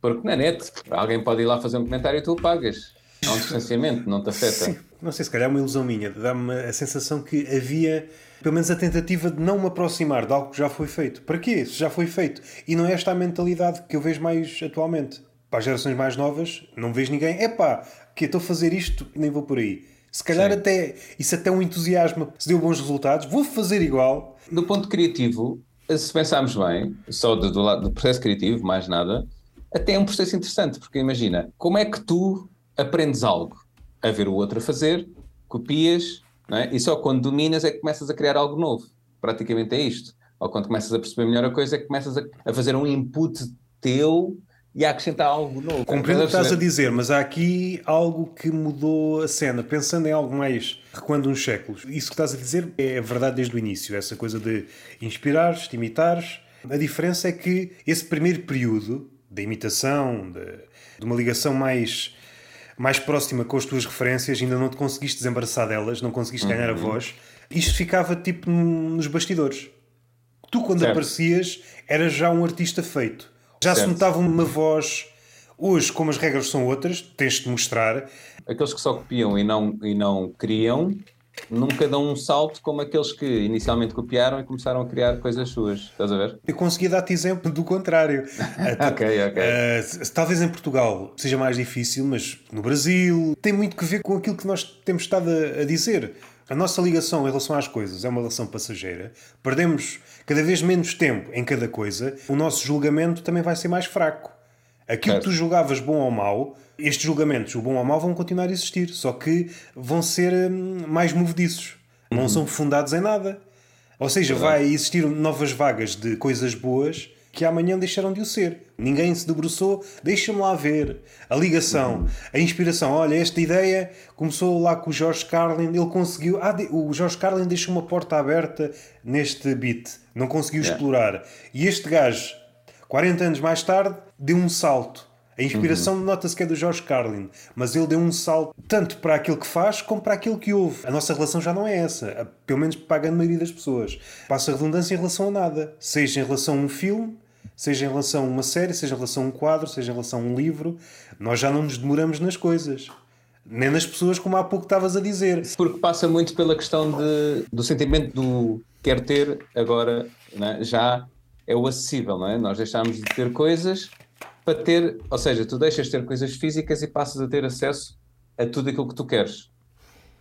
Porque na net, alguém pode ir lá fazer um comentário e tu o pagas. Há um distanciamento, não te afeta. Sim. Não sei, se calhar é uma ilusão minha, dá-me a sensação que havia pelo menos a tentativa de não me aproximar de algo que já foi feito. Para quê? Se já foi feito. E não é esta a mentalidade que eu vejo mais atualmente. Para as gerações mais novas, não vejo ninguém, epá, que estou a fazer isto e nem vou por aí. Se calhar Sim. até isso até um entusiasmo, se deu bons resultados, vou fazer igual. Do ponto criativo, se pensarmos bem, só do, do lado do processo criativo, mais nada, até é um processo interessante, porque imagina, como é que tu aprendes algo? A ver o outro a fazer, copias, é? e só quando dominas é que começas a criar algo novo. Praticamente é isto. Ou quando começas a perceber melhor a coisa é que começas a, a fazer um input teu e a acrescentar algo novo. Compreendo o que estás a dizer, mas há aqui algo que mudou a cena. Pensando em algo mais recuando uns séculos, isso que estás a dizer é verdade desde o início. Essa coisa de inspirares, de imitares. A diferença é que esse primeiro período da imitação, de, de uma ligação mais mais próxima com as tuas referências, ainda não te conseguiste desembaraçar delas, não conseguiste uhum. ganhar a voz. Isto ficava tipo nos bastidores. Tu, quando certo. aparecias, eras já um artista feito. Já certo. se notava uma voz. Hoje, como as regras são outras, tens de mostrar. Aqueles que só copiam e não, e não criam, nunca dão um salto como aqueles que inicialmente copiaram e começaram a criar coisas suas. Estás a ver? Eu consegui dar-te exemplo do contrário. ok, ok. Uh, talvez em Portugal seja mais difícil, mas no Brasil tem muito que ver com aquilo que nós temos estado a, a dizer. A nossa ligação em relação às coisas é uma relação passageira. Perdemos cada vez menos tempo em cada coisa. O nosso julgamento também vai ser mais fraco. Aquilo certo. que tu julgavas bom ou mau estes julgamentos, o bom ou mau, vão continuar a existir, só que vão ser hum, mais movediços, não uhum. são fundados em nada. Ou seja, vai existir novas vagas de coisas boas que amanhã deixaram de o ser. Ninguém se debruçou, deixa-me lá ver. A ligação, uhum. a inspiração. Olha, esta ideia começou lá com o George Carlin, ele conseguiu. Ah, o George Carlin deixou uma porta aberta neste beat, não conseguiu yeah. explorar. E este gajo, 40 anos mais tarde, deu um salto A inspiração uhum. nota-se que é do George Carlin, mas ele deu um salto tanto para aquilo que faz como para aquilo que ouve. A nossa relação já não é essa, pelo menos para a grande maioria das pessoas. Passa redundância em relação a nada, seja em relação a um filme, seja em relação a uma série, seja em relação a um quadro, seja em relação a um livro. Nós já não nos demoramos nas coisas. Nem nas pessoas, como há pouco estavas a dizer. Porque passa muito pela questão de, do sentimento do quer ter, agora né, já é o acessível, não é? Nós deixámos de ter coisas para ter, ou seja, tu deixas de ter coisas físicas e passas a ter acesso a tudo aquilo que tu queres.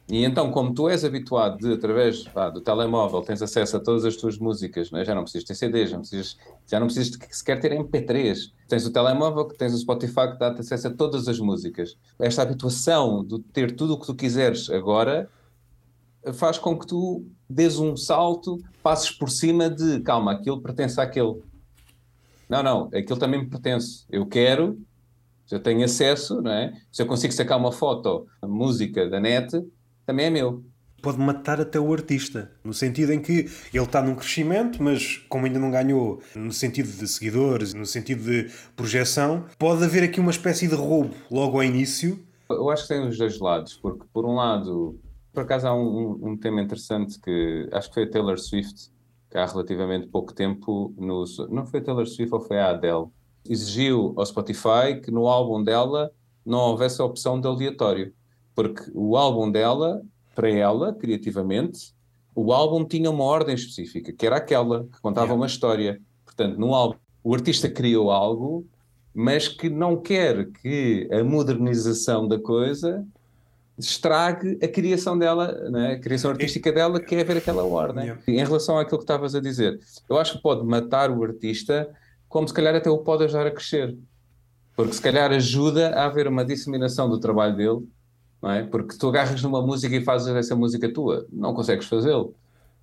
E então, como tu és habituado de, através do telemóvel, tens acesso a todas as tuas músicas, não é? já não precisas ter CDs, não precisas, já não precisas de, sequer ter MP3. Tens o telemóvel, tens o Spotify, que dá-te acesso a todas as músicas. Esta habituação de ter tudo o que tu quiseres agora faz com que tu dês um salto, passes por cima de, calma, aquilo pertence àquele. Não, não, aquilo também me pertence. Eu quero, se eu tenho acesso, não é? Se eu consigo sacar uma foto, a música da net, também é meu. Pode matar até o artista, no sentido em que ele está num crescimento, mas como ainda não ganhou no sentido de seguidores, no sentido de projeção, pode haver aqui uma espécie de roubo logo ao início. Eu acho que tem os dois lados, porque por um lado, por acaso há um, um, tema interessante que acho que foi a Taylor Swift que há relativamente pouco tempo, no, não foi a Taylor Swift ou foi a Adele, exigiu ao Spotify que no álbum dela não houvesse a opção de aleatório, porque o álbum dela, para ela, criativamente, o álbum tinha uma ordem específica, que era aquela, que contava yeah. uma história. Portanto, no álbum, o artista criou algo, mas que não quer que a modernização da coisa estrague a criação dela, né? a criação artística dela, que é ver aquela ordem. Yeah. Em relação àquilo que estavas a dizer, eu acho que pode matar o artista, como se calhar até o pode ajudar a crescer. Porque se calhar ajuda a haver uma disseminação do trabalho dele, não é? Porque tu agarras numa música e fazes essa música tua, não consegues fazê-lo.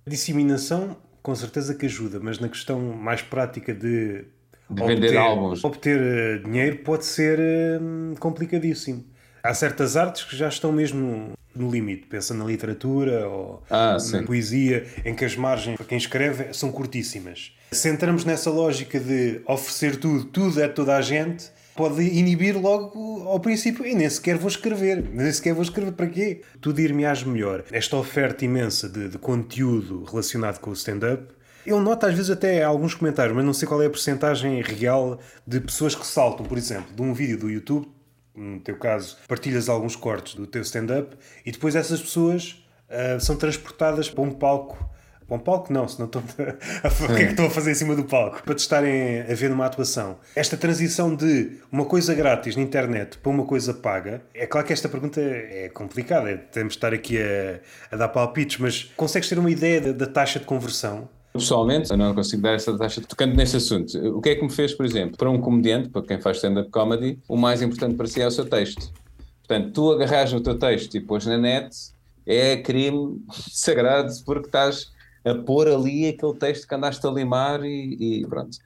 Disseminação, com certeza que ajuda, mas na questão mais prática de, de obter, vender álbuns, obter uh, dinheiro, pode ser uh, complicadíssimo há certas artes que já estão mesmo no limite. Pensa na literatura ou ah, na poesia, em que as margens para quem escreve são curtíssimas. Se entramos nessa lógica de oferecer tudo, tudo é toda a gente, pode inibir logo ao princípio. E nem sequer vou escrever. Nem sequer vou escrever para quê? Tudo ir-me-ás melhor. Esta oferta imensa de, de conteúdo relacionado com o stand-up. Eu noto às vezes até alguns comentários, mas não sei qual é a porcentagem real de pessoas que saltam, por exemplo, de um vídeo do YouTube no teu caso, partilhas alguns cortes do teu stand-up e depois essas pessoas uh, são transportadas para um palco. Para um palco, não, senão estou a... o que é que estou a fazer em cima do palco? Para te estarem a ver numa atuação. Esta transição de uma coisa grátis na internet para uma coisa paga, é claro que esta pergunta é complicada, temos de estar aqui a, a dar palpites, mas consegues ter uma ideia da, da taxa de conversão? Pessoalmente, eu não consigo dar essa taxa tocando nesse assunto. O que é que me fez, por exemplo, para um comediante, para quem faz stand-up comedy, o mais importante para si é o seu texto. Portanto, tu agarras no teu texto e pôs na net, é crime sagrado porque estás a pôr ali aquele texto que andaste a limar e, e pronto.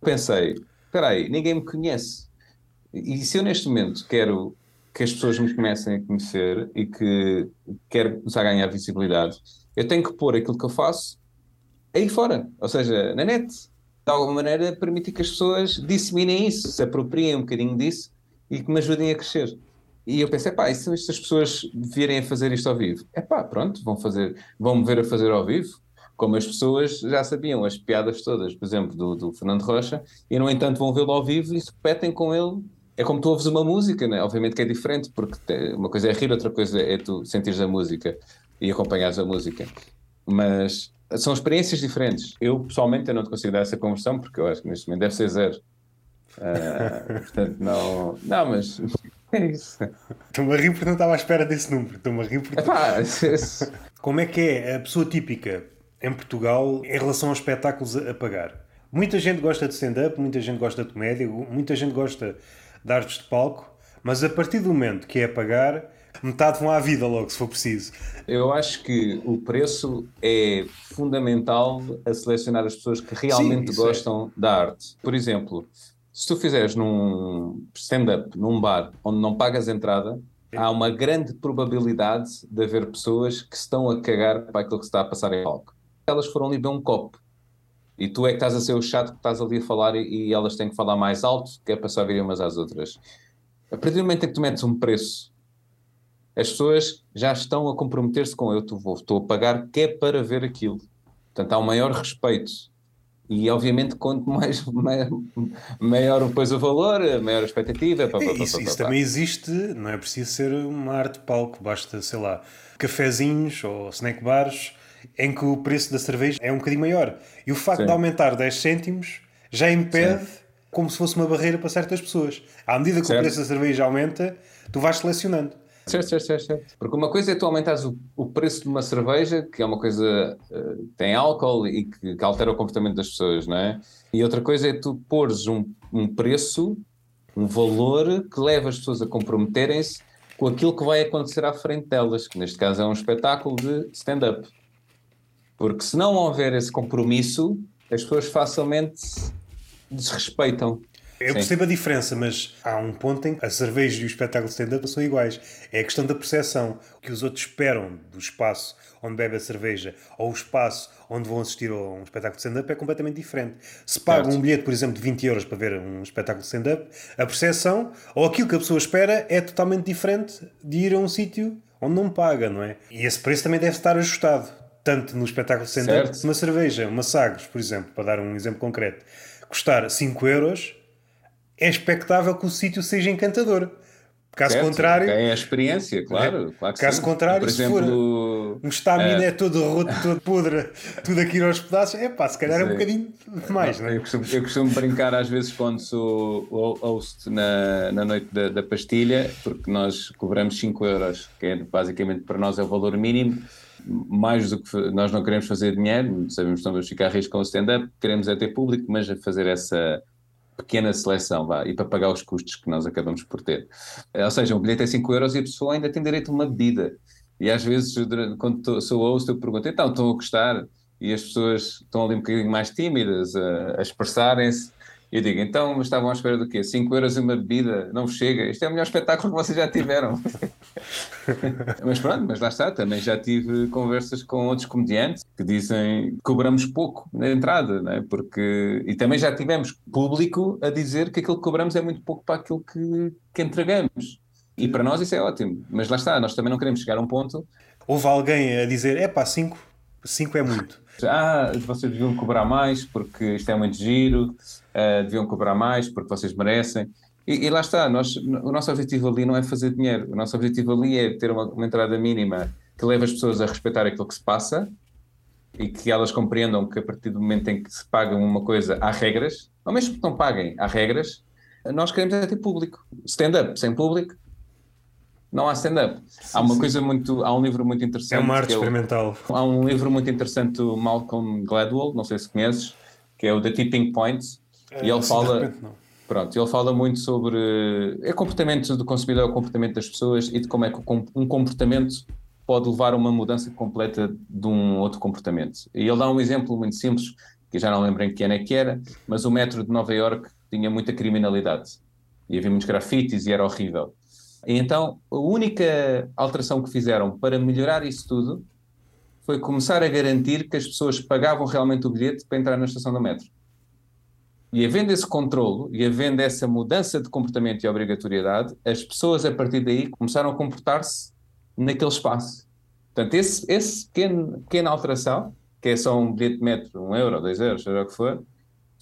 Pensei, espera aí, ninguém me conhece. E se eu neste momento quero que as pessoas me comecem a conhecer e que quero começar a ganhar visibilidade, eu tenho que pôr aquilo que eu faço aí fora, ou seja, na net. De alguma maneira, permitir que as pessoas disseminem isso, se apropriem um bocadinho disso e que me ajudem a crescer. E eu pensei, pá, e se estas pessoas virem a fazer isto ao vivo? É pá, pronto, vão fazer, vão me ver a fazer ao vivo, como as pessoas já sabiam as piadas todas, por exemplo, do, do Fernando Rocha, e no entanto vão vê-lo ao vivo e se repetem com ele. É como tu ouves uma música, né? obviamente que é diferente, porque uma coisa é rir, outra coisa é tu sentires a música e acompanhares a música. Mas são experiências diferentes. Eu, pessoalmente, eu não te consigo dar essa conversão porque eu acho que neste momento deve ser zero. Uh, portanto, não. Não, mas. É isso. Estou-me a rir porque não estava à espera desse número. Estou-me a rir porque. Epá, Como é que é a pessoa típica em Portugal em relação aos espetáculos a pagar? Muita gente gosta de stand-up, muita gente gosta de comédia, muita gente gosta de artes de palco, mas a partir do momento que é a pagar, metade vão à vida logo, se for preciso. Eu acho que o preço é fundamental a selecionar as pessoas que realmente Sim, é. gostam é. da arte. Por exemplo, se tu fizeres num stand-up, num bar, onde não pagas entrada, há uma grande probabilidade de haver pessoas que estão a cagar para aquilo que se está a passar em palco. Elas foram ali beber um copo. E tu é que estás a ser o chato que estás ali a falar e, e elas têm que falar mais alto, que é para só virem umas às outras. A partir do momento em que tu metes um preço, as pessoas já estão a comprometer-se com eu estou a pagar que é para ver aquilo. Portanto, há um maior respeito. E, obviamente, quanto mais, maior, maior depois o valor, maior a expectativa. Pá, pá, isso, pá, isso também existe, não é preciso ser uma arte de palco, basta, sei lá, cafezinhos ou snack bars em que o preço da cerveja é um bocadinho maior. E o facto Sim. de aumentar 10 cêntimos já impede Sim. como se fosse uma barreira para certas pessoas. À medida que certo. o preço da cerveja aumenta, tu vais selecionando. Certo, certo, certo, certo. Porque uma coisa é tu aumentares o, o preço de uma cerveja, que é uma coisa uh, tem álcool e que, que, altera o comportamento das pessoas, não é? E outra coisa é tu pôres um, um preço, um valor que leva as pessoas a comprometerem-se com aquilo que vai acontecer à frente delas, que neste caso é um espetáculo de stand-up. Porque se não houver esse compromisso, as pessoas facilmente desrespeitam. Eu percebo a diferença, mas há um ponto em que a cerveja e o espetáculo de stand-up são iguais. É a questão da percepção. O que os outros esperam do espaço onde bebe a cerveja ou o espaço onde vão assistir a um espetáculo de stand-up é completamente diferente. Se pagam um bilhete, por exemplo, de 20 euros para ver um espetáculo de stand-up, a percepção ou aquilo que a pessoa espera é totalmente diferente de ir a um sítio onde não paga, não é? E esse preço também deve estar ajustado. Tanto no espetáculo de stand-up, uma cerveja, uma Sagres, por exemplo, para dar um exemplo concreto, custar 5 euros é expectável que o sítio seja encantador. Caso certo, contrário. Tem a experiência, claro. É, claro caso sim. contrário, por exemplo, se for um estamina é, é todo roto, todo podre, tudo aqui aos pedaços, é pá, se calhar é um bocadinho demais, não é? Eu costumo, eu costumo brincar às vezes quando sou host na, na noite da, da pastilha, porque nós cobramos 5 euros, que é, basicamente para nós é o valor mínimo. Mais do que nós não queremos fazer dinheiro, sabemos que estamos a ficar risco com o stand-up, queremos é ter público, mas a fazer essa pequena seleção, vá, e para pagar os custos que nós acabamos por ter. Eh, ou seja, o bilhete é 5 euros e a pessoa ainda tem direito a uma bebida. E às vezes, quando sou host, eu pergunto, então, estão a gostar? E as pessoas estão ali um bocadinho mais tímidas a, a expressarem-se. Eu digo, então, estavam à espera do quê? 5 euros e uma bebida, não chega. Isto é o melhor espetáculo que vocês já tiveram. mas pronto, mas lá está. Também já tive conversas com outros comediantes que dizem que cobramos pouco na entrada, né? Porque... E também já tivemos público a dizer que aquilo que cobramos é muito pouco para aquilo que, que entregamos. E para nós isso é ótimo. Mas lá está, nós também não queremos chegar a um ponto... Houve alguém a dizer, é pá, 5 5 é muito. Ah, vocês deviam cobrar mais porque isto é muito giro, uh, deviam cobrar mais porque vocês merecem. E, e, lá está, nós, o nosso objetivo ali não é fazer dinheiro, o nosso objetivo ali é ter uma, uma entrada mínima que leve as pessoas a respeitar aquilo que se passa e que elas compreendam que a partir do momento em que se pagam uma coisa há regras, ou mesmo que não paguem, há regras, nós queremos é ter público. Stand-up sem público não há stand-up. Há uma sim. coisa muito. Há um livro muito interessante. É uma arte é experimental. O, há um livro muito interessante do Malcolm Gladwell, não sei se conheces, que é o The Tipping Point. É, e ele fala. Repente, pronto, ele fala muito sobre. É comportamento do consumidor, é o comportamento das pessoas e de como é que um comportamento pode levar a uma mudança completa de um outro comportamento. E ele dá um exemplo muito simples, que já não lembro em que ano é que era, mas o metro de Nova York tinha muita criminalidade. E havia muitos grafites e era horrível. Então, a única alteração que fizeram para melhorar isso tudo foi começar a garantir que as pessoas pagavam realmente o bilhete para entrar na estação do metro. E havendo esse controlo e havendo essa mudança de comportamento e obrigatoriedade, as pessoas a partir daí começaram a comportar-se naquele espaço. Portanto, esse, esse pequeno, pequena alteração, que é só um bilhete de metro, um euro, dois euros, seja o que for,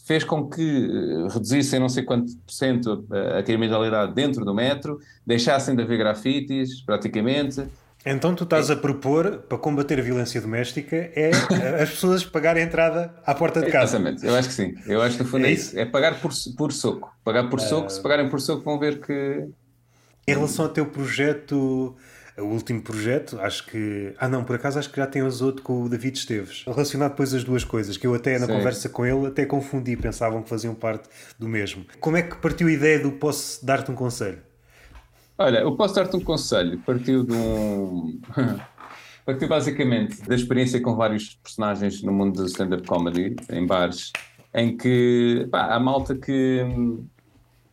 fez com que eh, reduzissem não sei quanto por cento a criminalidade dentro do metro, deixassem de haver grafites, praticamente. Então tu estás é. a propor, para combater a violência doméstica, é as pessoas pagarem a entrada à porta de casa. Exatamente, eu acho que sim. Eu acho que no fundo é, é isso. É pagar por, por soco. Pagar por soco, uh... se pagarem por soco vão ver que... Em relação ao teu projeto o último projeto, acho que. Ah, não, por acaso acho que já tem os outro com o David Esteves. Relacionado depois as duas coisas, que eu até na Sim. conversa com ele até confundi, pensavam que faziam parte do mesmo. Como é que partiu a ideia do posso dar-te um conselho? Olha, eu posso dar-te um conselho. Partiu de um. partiu basicamente da experiência com vários personagens no mundo do stand-up comedy, em bares, em que pá, há malta que.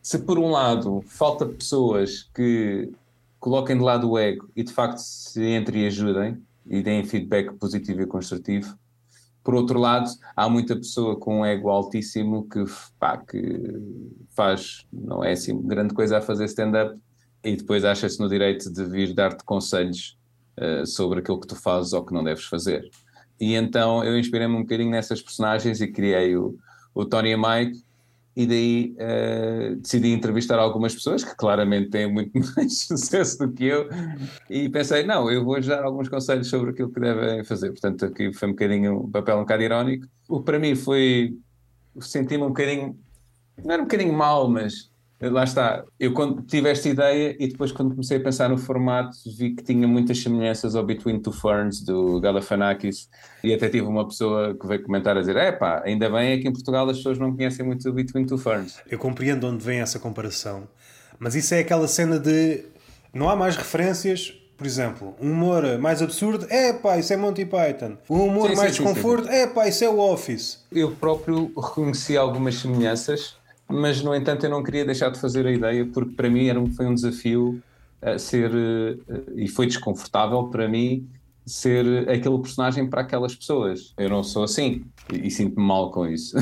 Se por um lado falta pessoas que coloquem de lado o ego e de facto se entre e ajudem e deem feedback positivo e construtivo, Por outro lado, há muita pessoa com um ego altíssimo que, pá, que faz, não é assim grande coisa a fazer stand-up e depois acha-se no direito de vir dar-te conselhos uh, sobre aquilo que tu fazes ou que não deves fazer. E então eu inspirei-me um bocadinho nessas personagens e criei o, o Tony e Mike, e daí uh, decidi entrevistar algumas pessoas que claramente têm muito mais sucesso do que eu e pensei, não, eu vou dar alguns conselhos sobre aquilo que devem fazer. Portanto, aqui foi um bocadinho, um papel um bocado irónico. O que para mim foi, senti-me um bocadinho, não era um bocadinho mal, mas lá está, eu quando tive esta ideia e depois quando comecei a pensar no formato vi que tinha muitas semelhanças ao Between Two Ferns do Galifianakis e até tive uma pessoa que veio comentar a dizer é pá, ainda bem é que em Portugal as pessoas não conhecem muito o Between Two Ferns. Eu compreendo onde vem essa comparação, mas isso é aquela cena de não há mais referências por exemplo, um humor mais absurdo, é pá, isso é Monty Python. Um humor sim, mais sim, desconforto, é pá, isso é o Office. Eu próprio reconheci algumas semelhanças mas no entanto eu não queria deixar de fazer a ideia porque para mim era foi um desafio uh, ser uh, e foi desconfortável para mim ser aquele personagem para aquelas pessoas. Eu não sou assim e, e sinto-me mal com isso.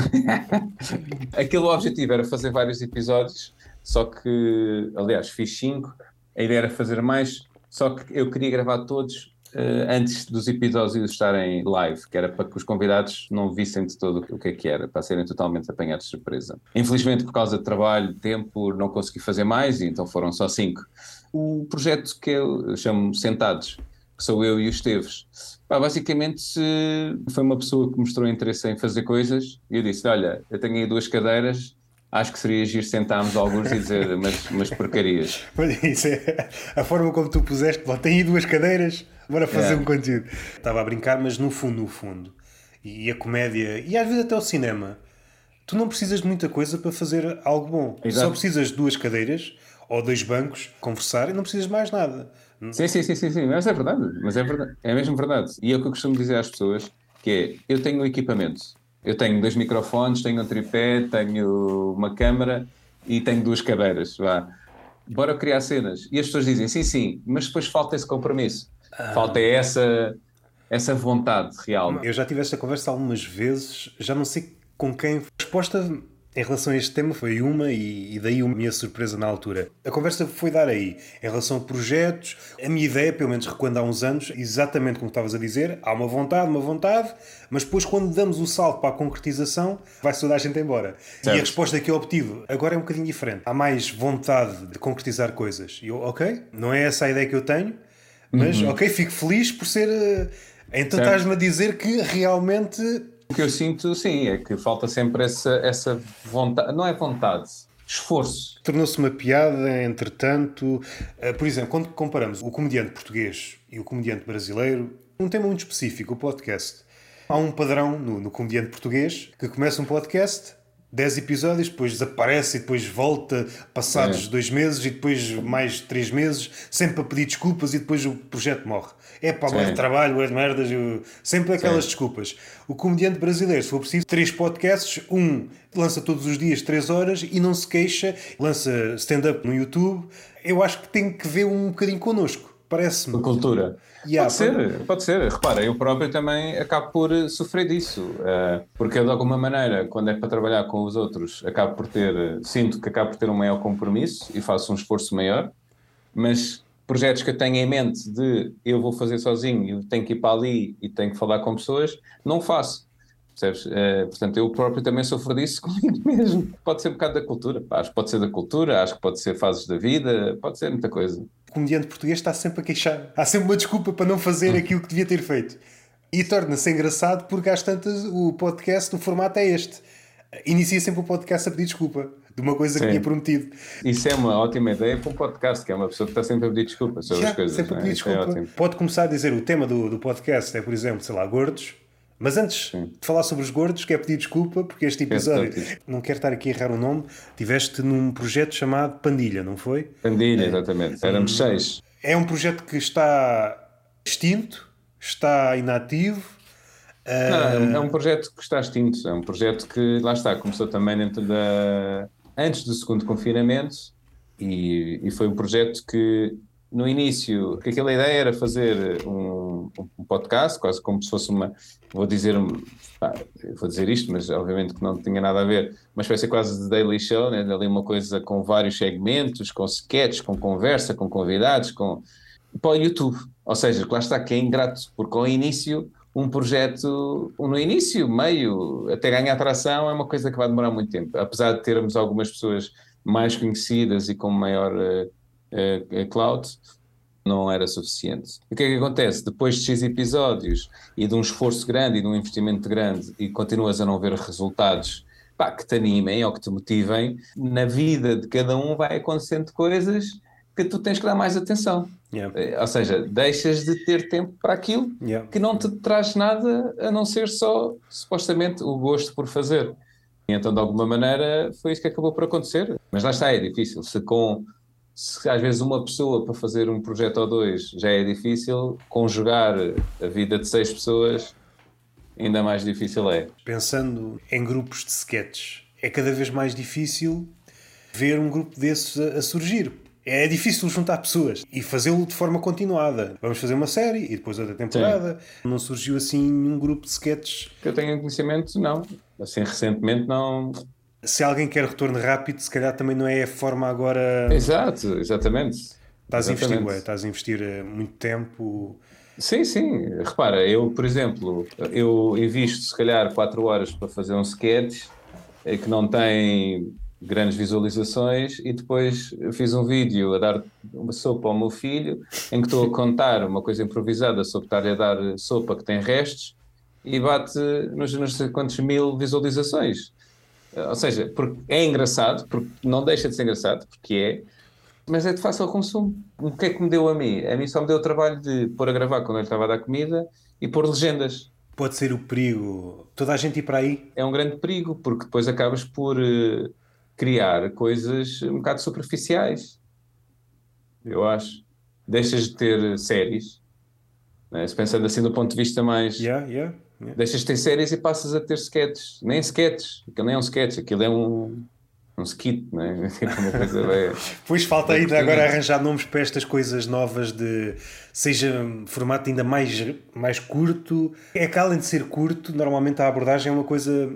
Aquele objetivo era fazer vários episódios, só que, aliás, fiz cinco. A ideia era fazer mais, só que eu queria gravar todos antes dos episódios estarem live, que era para que os convidados não vissem de todo o que é que era, para serem totalmente apanhados de surpresa. Infelizmente, por causa de trabalho, tempo, não consegui fazer mais e então foram só cinco. O projeto que eu chamo Sentados, que sou eu e o Esteves, Pá, basicamente foi uma pessoa que mostrou interesse em fazer coisas e eu disse: Olha, eu tenho aí duas cadeiras, acho que seria agir sentarmos alguns e dizer umas, umas porcarias. Isso é a forma como tu puseste, tem aí duas cadeiras, Bora fazer um conteúdo. Estava a brincar, mas no fundo, no fundo. E a comédia, e às vezes até o cinema, tu não precisas de muita coisa para fazer algo bom. Exato. Só precisas de duas cadeiras ou dois bancos, conversar e não precisas de mais nada. Sim, sim, sim, sim, sim. Mas é verdade. Mas é verdade. É mesmo verdade. E é o que eu costumo dizer às pessoas, que é, eu tenho o equipamento. Eu tenho dois microfones, tenho um tripé, tenho uma câmera e tenho duas cadeiras. Vá. Bora criar cenas. E as pessoas dizem, sim, sim, mas depois falta esse compromisso. Falta essa, essa vontade real. Eu já tive esta conversa algumas vezes, já não sei com quem. A resposta em relação a este tema foi uma e, e daí a minha surpresa na altura. A conversa foi dar aí, em relação a projetos, a minha ideia, pelo menos quando há uns anos, exatamente como estavas a dizer, há uma vontade, uma vontade, mas depois quando damos o salto para a concretização, vai-se toda a gente embora. Certo. E a resposta que eu obtive agora é um bocadinho diferente. Há mais vontade de concretizar coisas. E eu, ok, não é essa a ideia que eu tenho, mas, uhum. ok, fico feliz por ser. Eh, então estás-me a dizer que realmente. O que eu sinto, sim, é que falta sempre essa, essa vontade. Não é vontade, esforço. Tornou-se uma piada, entretanto. Uh, por exemplo, quando comparamos o comediante português e o comediante brasileiro, um tema muito específico, o podcast. Há um padrão no, no comediante português que começa um podcast 10 episódios, depois desaparece e depois volta passados é. dois meses e depois mais três meses, sempre a pedir desculpas e depois o projeto morre. É pá, é de trabalho, é de merdas, eu... sempre aquelas Sim. desculpas. O comediante brasileiro, se for preciso, três podcasts, um lança todos os dias três horas e não se queixa, lança stand-up no YouTube. Eu acho que tem que ver um bocadinho connosco, parece-me. A cultura. Yeah, pode ser, pode ser. Repara, eu próprio também acabo por eh, sofrer disso, uh, porque eu de alguma maneira, quando é para trabalhar com os outros, acabo por ter, eh, sinto que acabo por ter um maior compromisso e faço um esforço maior, mas projetos que eu tenho em mente de eu vou fazer sozinho e tenho que ir para ali e tenho que falar com pessoas, não faço. Percebes? Uh, portanto, eu próprio também sofro disso comigo mesmo. Pode ser um bocado da cultura. Acho que pode ser da cultura, acho que pode ser fases da vida, pode ser muita coisa comediante português está sempre a queixar. Há sempre uma desculpa para não fazer aquilo que devia ter feito. E torna-se engraçado porque às tantas o podcast, o formato é este. Inicia sempre o podcast a pedir desculpa de uma coisa Sim. que tinha prometido. Isso é uma ótima ideia para um podcast, que é uma pessoa que está sempre a pedir desculpa sobre Já, as coisas. Sempre a é? pedir é? desculpa. É Pode começar a dizer o tema do, do podcast é, por exemplo, sei lá, gordos. Mas antes Sim. de falar sobre os gordos, quero pedir desculpa porque este episódio, não quero estar aqui a errar o nome, tiveste num projeto chamado Pandilha, não foi? Pandilha, é. exatamente. Éramos um, seis. É um projeto que está extinto, está inativo. Não, é um projeto que está extinto. É um projeto que, lá está, começou também dentro da. antes do segundo confinamento e, e foi um projeto que no início, que aquela ideia era fazer um, um, podcast, quase como se fosse uma, vou dizer, pá, vou dizer isto, mas obviamente que não tinha nada a ver, mas vai ser quase de daily show, né? ali uma coisa com vários segmentos, com sketches, com conversa, com convidados, com para o YouTube. Ou seja, lá está que é ingrato, porque ao início um projeto, no início, meio, até ganhar atração, é uma coisa que vai demorar muito tempo. Apesar de termos algumas pessoas mais conhecidas e com maior uh, cloud, não era suficiente. E o que é que acontece? Depois de X episódios e de um esforço grande e de um investimento grande e continuas a não ver resultados pá, que te animem ou que te motivem, na vida de cada um vai acontecendo coisas que tu tens que dar mais atenção. Yeah. Eh, ou seja, deixas de ter tempo para aquilo yeah. que não te traz nada a não ser só, supostamente, o gosto por fazer. E então, de alguma maneira, foi isso que acabou por acontecer. Mas lá está, é difícil. Se com se às vezes uma pessoa para fazer um projeto ou dois já é difícil, conjugar a vida de seis pessoas ainda mais difícil é. Pensando em grupos de sketches, é cada vez mais difícil ver um grupo desses a, a surgir. É difícil juntar pessoas e fazê-lo de forma continuada. Vamos fazer uma série e depois outra temporada. Sim. Não surgiu assim um grupo de sketches. Que eu tenho conhecimento, não. Assim, recentemente não, se alguém quer retorno rápido, se calhar também não é a forma agora. Exato, exatamente. Estás a investir, ué, estás a investir eh, muito tempo. Sim, sim. Repara, eu, por exemplo, eu invisto se calhar 4 horas para fazer um sketch eh, que não tem grandes visualizações e depois fiz um vídeo a dar uma sopa ao meu filho em que estou a contar uma coisa improvisada sobre estar a dar sopa que tem restos e bate nos não sei quantos mil visualizações. Ou seja, porque é engraçado, porque não deixa de ser engraçado, porque é, mas é de fácil consumo. O que é que me deu a mim? A mim só me deu o trabalho de pôr a gravar quando ele estava a dar comida e pôr legendas. Pode ser o perigo. Toda a gente ir para aí? É um grande perigo, porque depois acabas por uh, criar coisas um bocado superficiais. Eu acho. Deixas de ter séries, né? se pensando assim do ponto de vista mais. Yeah, yeah. Yeah. Deixas de ter séries e passas a ter sketches. Nem sketches, aquilo nem é um sketch, aquilo é um, um skit, não é? Tipo uma coisa bem, pois falta ainda agora arranjar nomes para estas coisas novas de seja formato ainda mais, mais curto. É que além de ser curto, normalmente a abordagem é uma coisa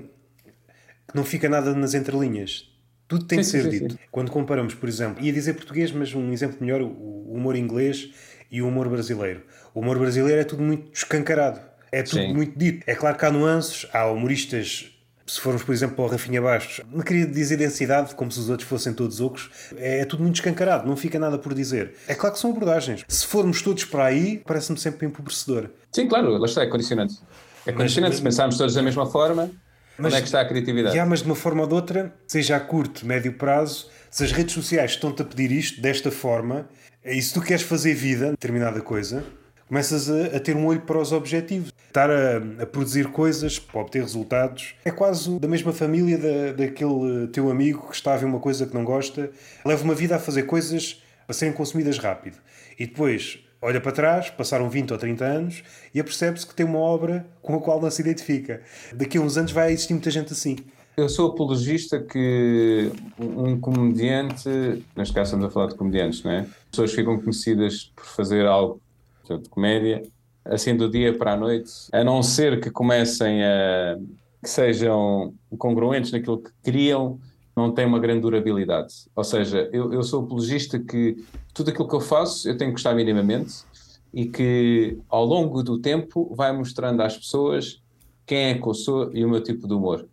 que não fica nada nas entrelinhas. Tudo tem sim, de ser sim, dito. Sim. Quando comparamos, por exemplo, ia dizer português, mas um exemplo melhor, o humor inglês e o humor brasileiro. O humor brasileiro é tudo muito escancarado é tudo Sim. muito dito. É claro que há nuances, há humoristas se formos, por exemplo, para o Rafinha Bastos, não queria dizer densidade, como se os outros fossem todos ocos, é, é, tudo muito escancarado, não fica nada por dizer. É claro que são abordagens. Se formos todos para aí, parece-me sempre empobrecedor. Sim, claro, lá está, é condicionante. É condicionante, mas, se pensarmos todos da mesma forma, mas, onde é que está a criatividade? Já, mas de uma forma ou de outra, seja a curto, médio prazo, se as redes sociais estão-te a pedir isto, desta forma, e se tu queres fazer vida, determinada coisa, começas a, a, ter um olho para os objetivos. Estar a, a, produzir coisas para obter resultados é quase da mesma família da, daquele teu amigo que está a ver uma coisa que não gosta, leva uma vida a fazer coisas a serem consumidas rápido. E depois olha para trás, passaram 20 ou 30 anos e apercebe-se que tem uma obra com a qual não se identifica. Daqui a uns anos vai existir muita gente assim. Eu sou apologista que um comediante, neste caso estamos a falar de comediantes, não é? Pessoas ficam conhecidas por fazer algo de comédia, assim do dia para a noite, a não ser que comecem a que sejam congruentes naquilo que criam, não tem uma grande durabilidade. Ou seja, eu, eu sou apologista que tudo aquilo que eu faço eu tenho que gostar minimamente e que ao longo do tempo vai mostrando às pessoas quem é que eu sou e o meu tipo de humor.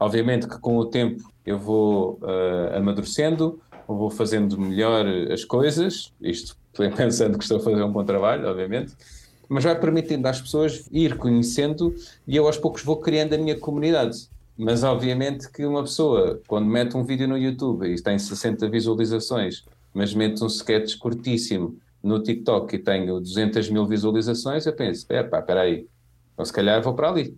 Obviamente que com o tempo eu vou uh, amadurecendo, vou fazendo melhor as coisas, isto pensando que estou a fazer um bom trabalho, obviamente, mas vai permitindo às pessoas ir conhecendo e eu aos poucos vou criando a minha comunidade. Mas obviamente que uma pessoa, quando mete um vídeo no YouTube e tem 60 visualizações, mas mete um sketch curtíssimo no TikTok e tenho 200 mil visualizações, eu penso, é pá, espera aí, então se calhar vou para ali.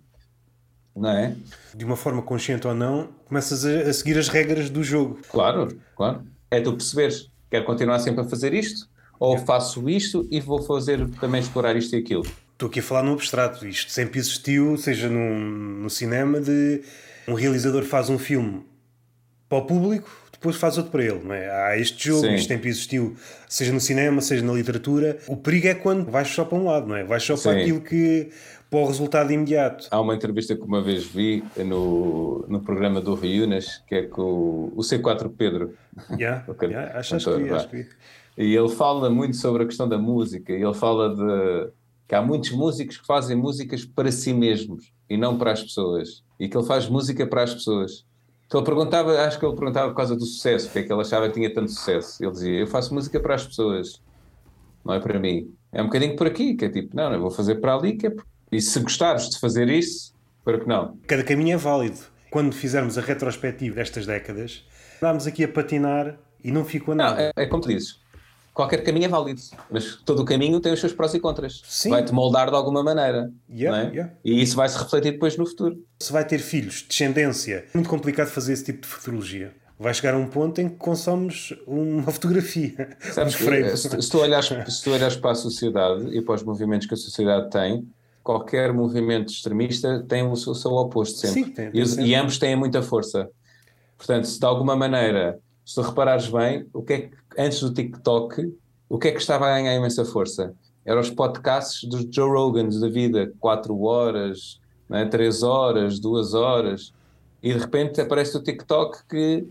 Não é? De uma forma consciente ou não, começas a, a seguir as regras do jogo. Claro, claro. É tu perceberes, quero continuar sempre a fazer isto, ou faço isto e vou fazer também explorar isto e aquilo. Estou aqui a falar no abstrato. Isto sempre existiu, seja no, no cinema, de um realizador faz um filme para o público, depois faz outro para ele, não é? Há este jogo, Sim. isto sempre existiu, seja no cinema, seja na literatura. O perigo é quando vais só para um lado, não é? Vais só Sim. para aquilo que para o resultado imediato. Há uma entrevista que uma vez vi no, no programa do Riunas, que é com o, C4 Pedro. Yeah, yeah, acho, acho, que vi, acho que vi. E ele fala muito sobre a questão da música, e ele fala de que há muitos músicos que fazem músicas para si mesmos e não para as pessoas. E que ele faz música para as pessoas. Então ele perguntava, acho que ele perguntava por causa do sucesso, porque é que ele achava que tinha tanto sucesso. Ele dizia: Eu faço música para as pessoas, não é para mim. É um bocadinho por aqui, que é tipo, não, não, vou fazer para ali, que é por... E se gostares de fazer isso, para que não? Cada caminho é válido. Quando fizermos a retrospectiva destas décadas, andámos aqui a patinar e não ficou nada. Não, é, é como tu dizes qualquer caminho é válido, mas todo o caminho tem os seus prós e contras. Sim. Vai-te moldar de alguma maneira. Yeah, é? yeah. E isso vai se refletir depois no futuro. Se vai ter filhos, descendência, é muito complicado fazer esse tipo de futurologia. Vai chegar a um ponto em que consomes uma fotografia. Sabes, um se, se, tu olhares, se tu olhares para a sociedade e para os movimentos que a sociedade tem, qualquer movimento extremista tem o seu, o seu oposto sempre. Sim, tem, tem e, sempre. e ambos têm muita força. Portanto, se de alguma maneira se tu reparares bem, o que é que, antes do TikTok, o que é que estava a ganhar imensa força? Eram os podcasts dos Joe Rogans da vida, 4 horas, né, 3 horas, 2 horas, e de repente aparece o TikTok que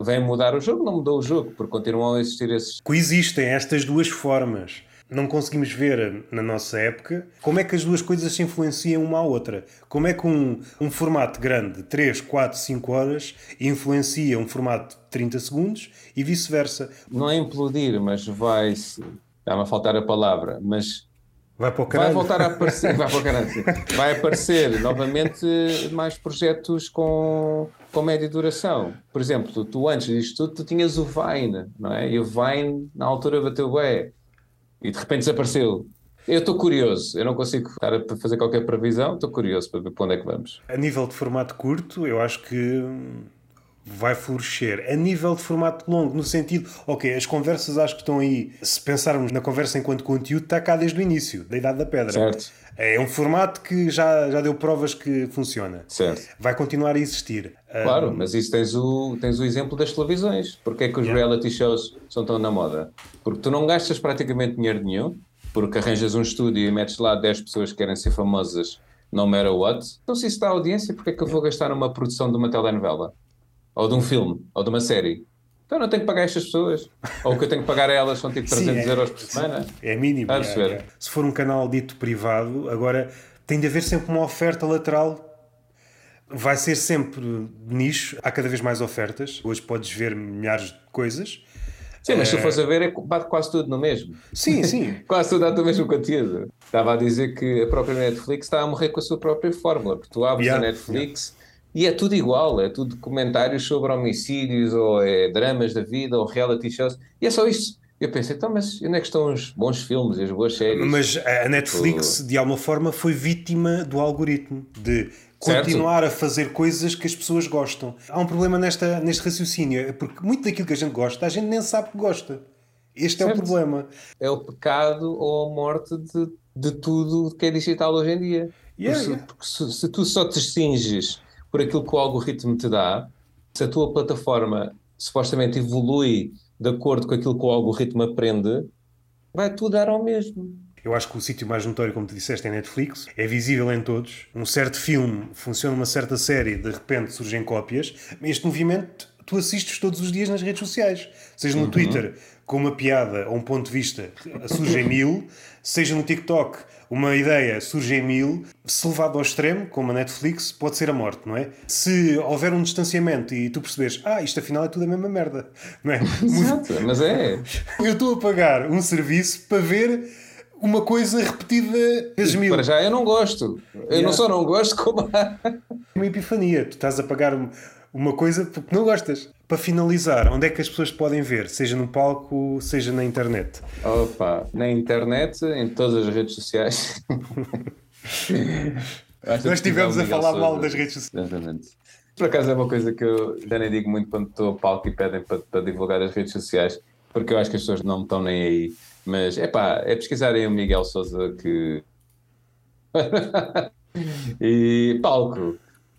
vem mudar o jogo, não mudou o jogo, porque continuam a existir esses. Coexistem estas duas formas não conseguimos ver na nossa época como é que as duas coisas se influenciam uma à outra. Como é que um, um formato grande, 3, 4, 5 horas, influencia um formato de 30 segundos e vice-versa. Não é implodir, mas vai. Está-me a faltar a palavra, mas. Vai para o caralho. Vai voltar a aparecer, vai para o caralho, vai aparecer novamente mais projetos com, com média duração. Por exemplo, tu, tu antes disto tudo, tu tinhas o Vine, não é? E o Vine na altura bateu bem e de repente desapareceu. Eu estou curioso, eu não consigo estar a fazer qualquer previsão, estou curioso para ver para onde é que vamos. A nível de formato curto, eu acho que vai florescer. A nível de formato longo, no sentido, ok, as conversas acho que estão aí, se pensarmos na conversa enquanto conteúdo, está cá desde o início, da Idade da Pedra. Certo. É um formato que já, já deu provas que funciona. Certo. Vai continuar a existir. Claro, um... mas isso tens o, tens o exemplo das televisões. Porque é que os yeah. reality shows são tão na moda? Porque tu não gastas praticamente dinheiro nenhum, porque arranjas um estúdio e metes lá 10 pessoas que querem ser famosas no matter what. Então se isso dá audiência, porque é que eu vou gastar numa produção de uma telenovela? Ou de um filme? Ou de uma série? Então não tenho que pagar estas pessoas. Ou o que eu tenho que pagar a elas são tipo 300 Sim, é, euros por semana. É mínimo. É, é. Se for um canal dito privado, agora tem de haver sempre uma oferta lateral. Vai ser sempre nicho. Há cada vez mais ofertas. Hoje podes ver milhares de coisas. Sim, mas se tu fores a ver, é quase tudo no mesmo. Sim, sim. quase tudo dá o mesmo conteúdo. Estava a dizer que a própria Netflix está a morrer com a sua própria fórmula. Porque tu abres yeah, a Netflix. E é tudo igual, é tudo comentários sobre homicídios, ou é dramas da vida, ou reality shows, e é só isso. Eu pensei, então, mas onde é que estão os bons filmes e as boas séries? Mas a Netflix, de alguma forma, foi vítima do algoritmo, de continuar certo. a fazer coisas que as pessoas gostam. Há um problema nesta, neste raciocínio, porque muito daquilo que a gente gosta, a gente nem sabe que gosta. Este certo. é o problema. É o pecado ou a morte de, de tudo que é digital hoje em dia. Yeah, porque, yeah. porque se, se, tu só te cinges por aquilo que o algoritmo te dá, se a tua plataforma supostamente evolui de acordo com aquilo que o algoritmo aprende, vai tudo dar ao mesmo. Eu acho que o sítio mais notório, como tu disseste, é Netflix. É visível em todos. Um certo filme funciona uma certa série, de repente surgem cópias. Este movimento tu assistes todos os dias nas redes sociais. Seja no uhum. Twitter, com uma piada ou um ponto de vista, surge em mil. Seja no TikTok, uma ideia surge em mil, se levado ao extremo, como a Netflix, pode ser a morte, não é? Se houver um distanciamento e tu percebes, ah, isto afinal é tudo a mesma merda, não é? Exato, mas é. Eu estou a pagar um serviço para ver uma coisa repetida vezes mil. Para já eu não gosto. Eu yeah. não só não gosto, como. uma epifania. Tu estás a pagar uma coisa porque não gostas. Para finalizar, onde é que as pessoas podem ver? Seja no palco, seja na internet? Opa, na internet, em todas as redes sociais. Nós estivemos a falar mal das redes sociais. Exatamente. Por acaso é uma coisa que eu já nem digo muito quando estou a palco e pedem para, para divulgar as redes sociais, porque eu acho que as pessoas não estão nem aí. Mas é pá, é pesquisarem o Miguel Souza que. e palco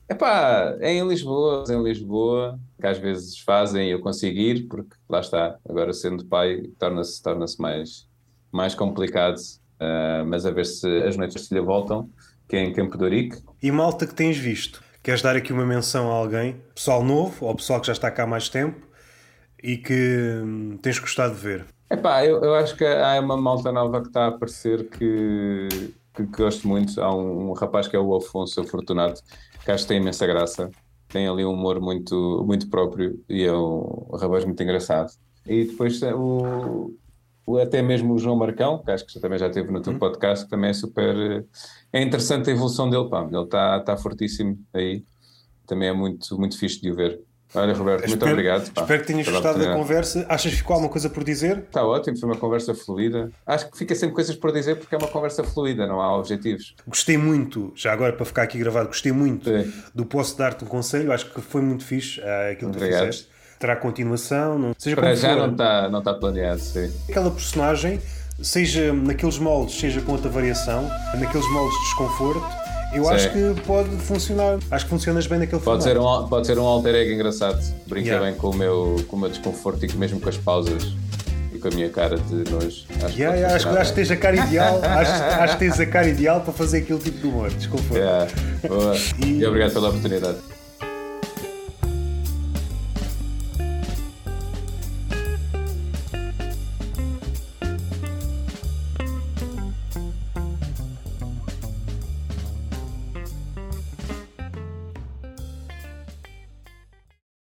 Epá, é em Lisboa, é em Lisboa, que às vezes fazem e eu consigo ir, porque lá está, agora sendo pai, torna-se torna mais, mais complicado, uh, mas a ver se as noites se lhe voltam, que é em Campo de Ourique. E malta que tens visto? Queres dar aqui uma menção a alguém? Pessoal novo ou pessoal que já está cá há mais tempo e que hum, tens gostado de ver? Epá, eu, eu acho que há uma malta nova que está a aparecer que, que, que gosto muito. Há um, um rapaz que é o Afonso Fortunato, que acho que tem imensa graça. Tem ali um humor muito, muito próprio e é um, rapaz muito engraçado. E depois eh, o, o, até mesmo o João Marcão, que acho que também já esteve no teu uhum. podcast, que também é super. Eh, é interessante a evolução dele, pá. Ele está tá fortíssimo aí. Também é muito, muito fixe de o ver. Olha, Roberto, espero, muito obrigado. Pá, espero que tenhas gostado da conversa. Achas que ficou alguma coisa por dizer? Está ótimo, foi uma conversa fluida. Acho que fica sempre coisas por dizer porque é uma conversa fluida, não há objetivos. Gostei muito, já agora para ficar aqui gravado, gostei muito Sim. do Posso Dar-te um Conselho. Acho que foi muito fixe uh, aquilo que tu fizeste. Terá continuação, não seja Para já for. não está não tá planeado, sim. Aquela personagem, seja naqueles moldes, seja com outra variação, naqueles moldes de desconforto eu acho que pode funcionar. Acho que funcionas bem naquele pode ser um Pode ser um alter ego engraçado. Brinca yeah. bem com o, meu, com o meu desconforto e mesmo com as pausas e com a minha cara de nojo. Acho, yeah, yeah, acho, acho, que tens a cara ideal. acho, acho que tens a cara ideal para fazer aquele tipo de humor. Desconforto. Yeah. E... e obrigado pela oportunidade.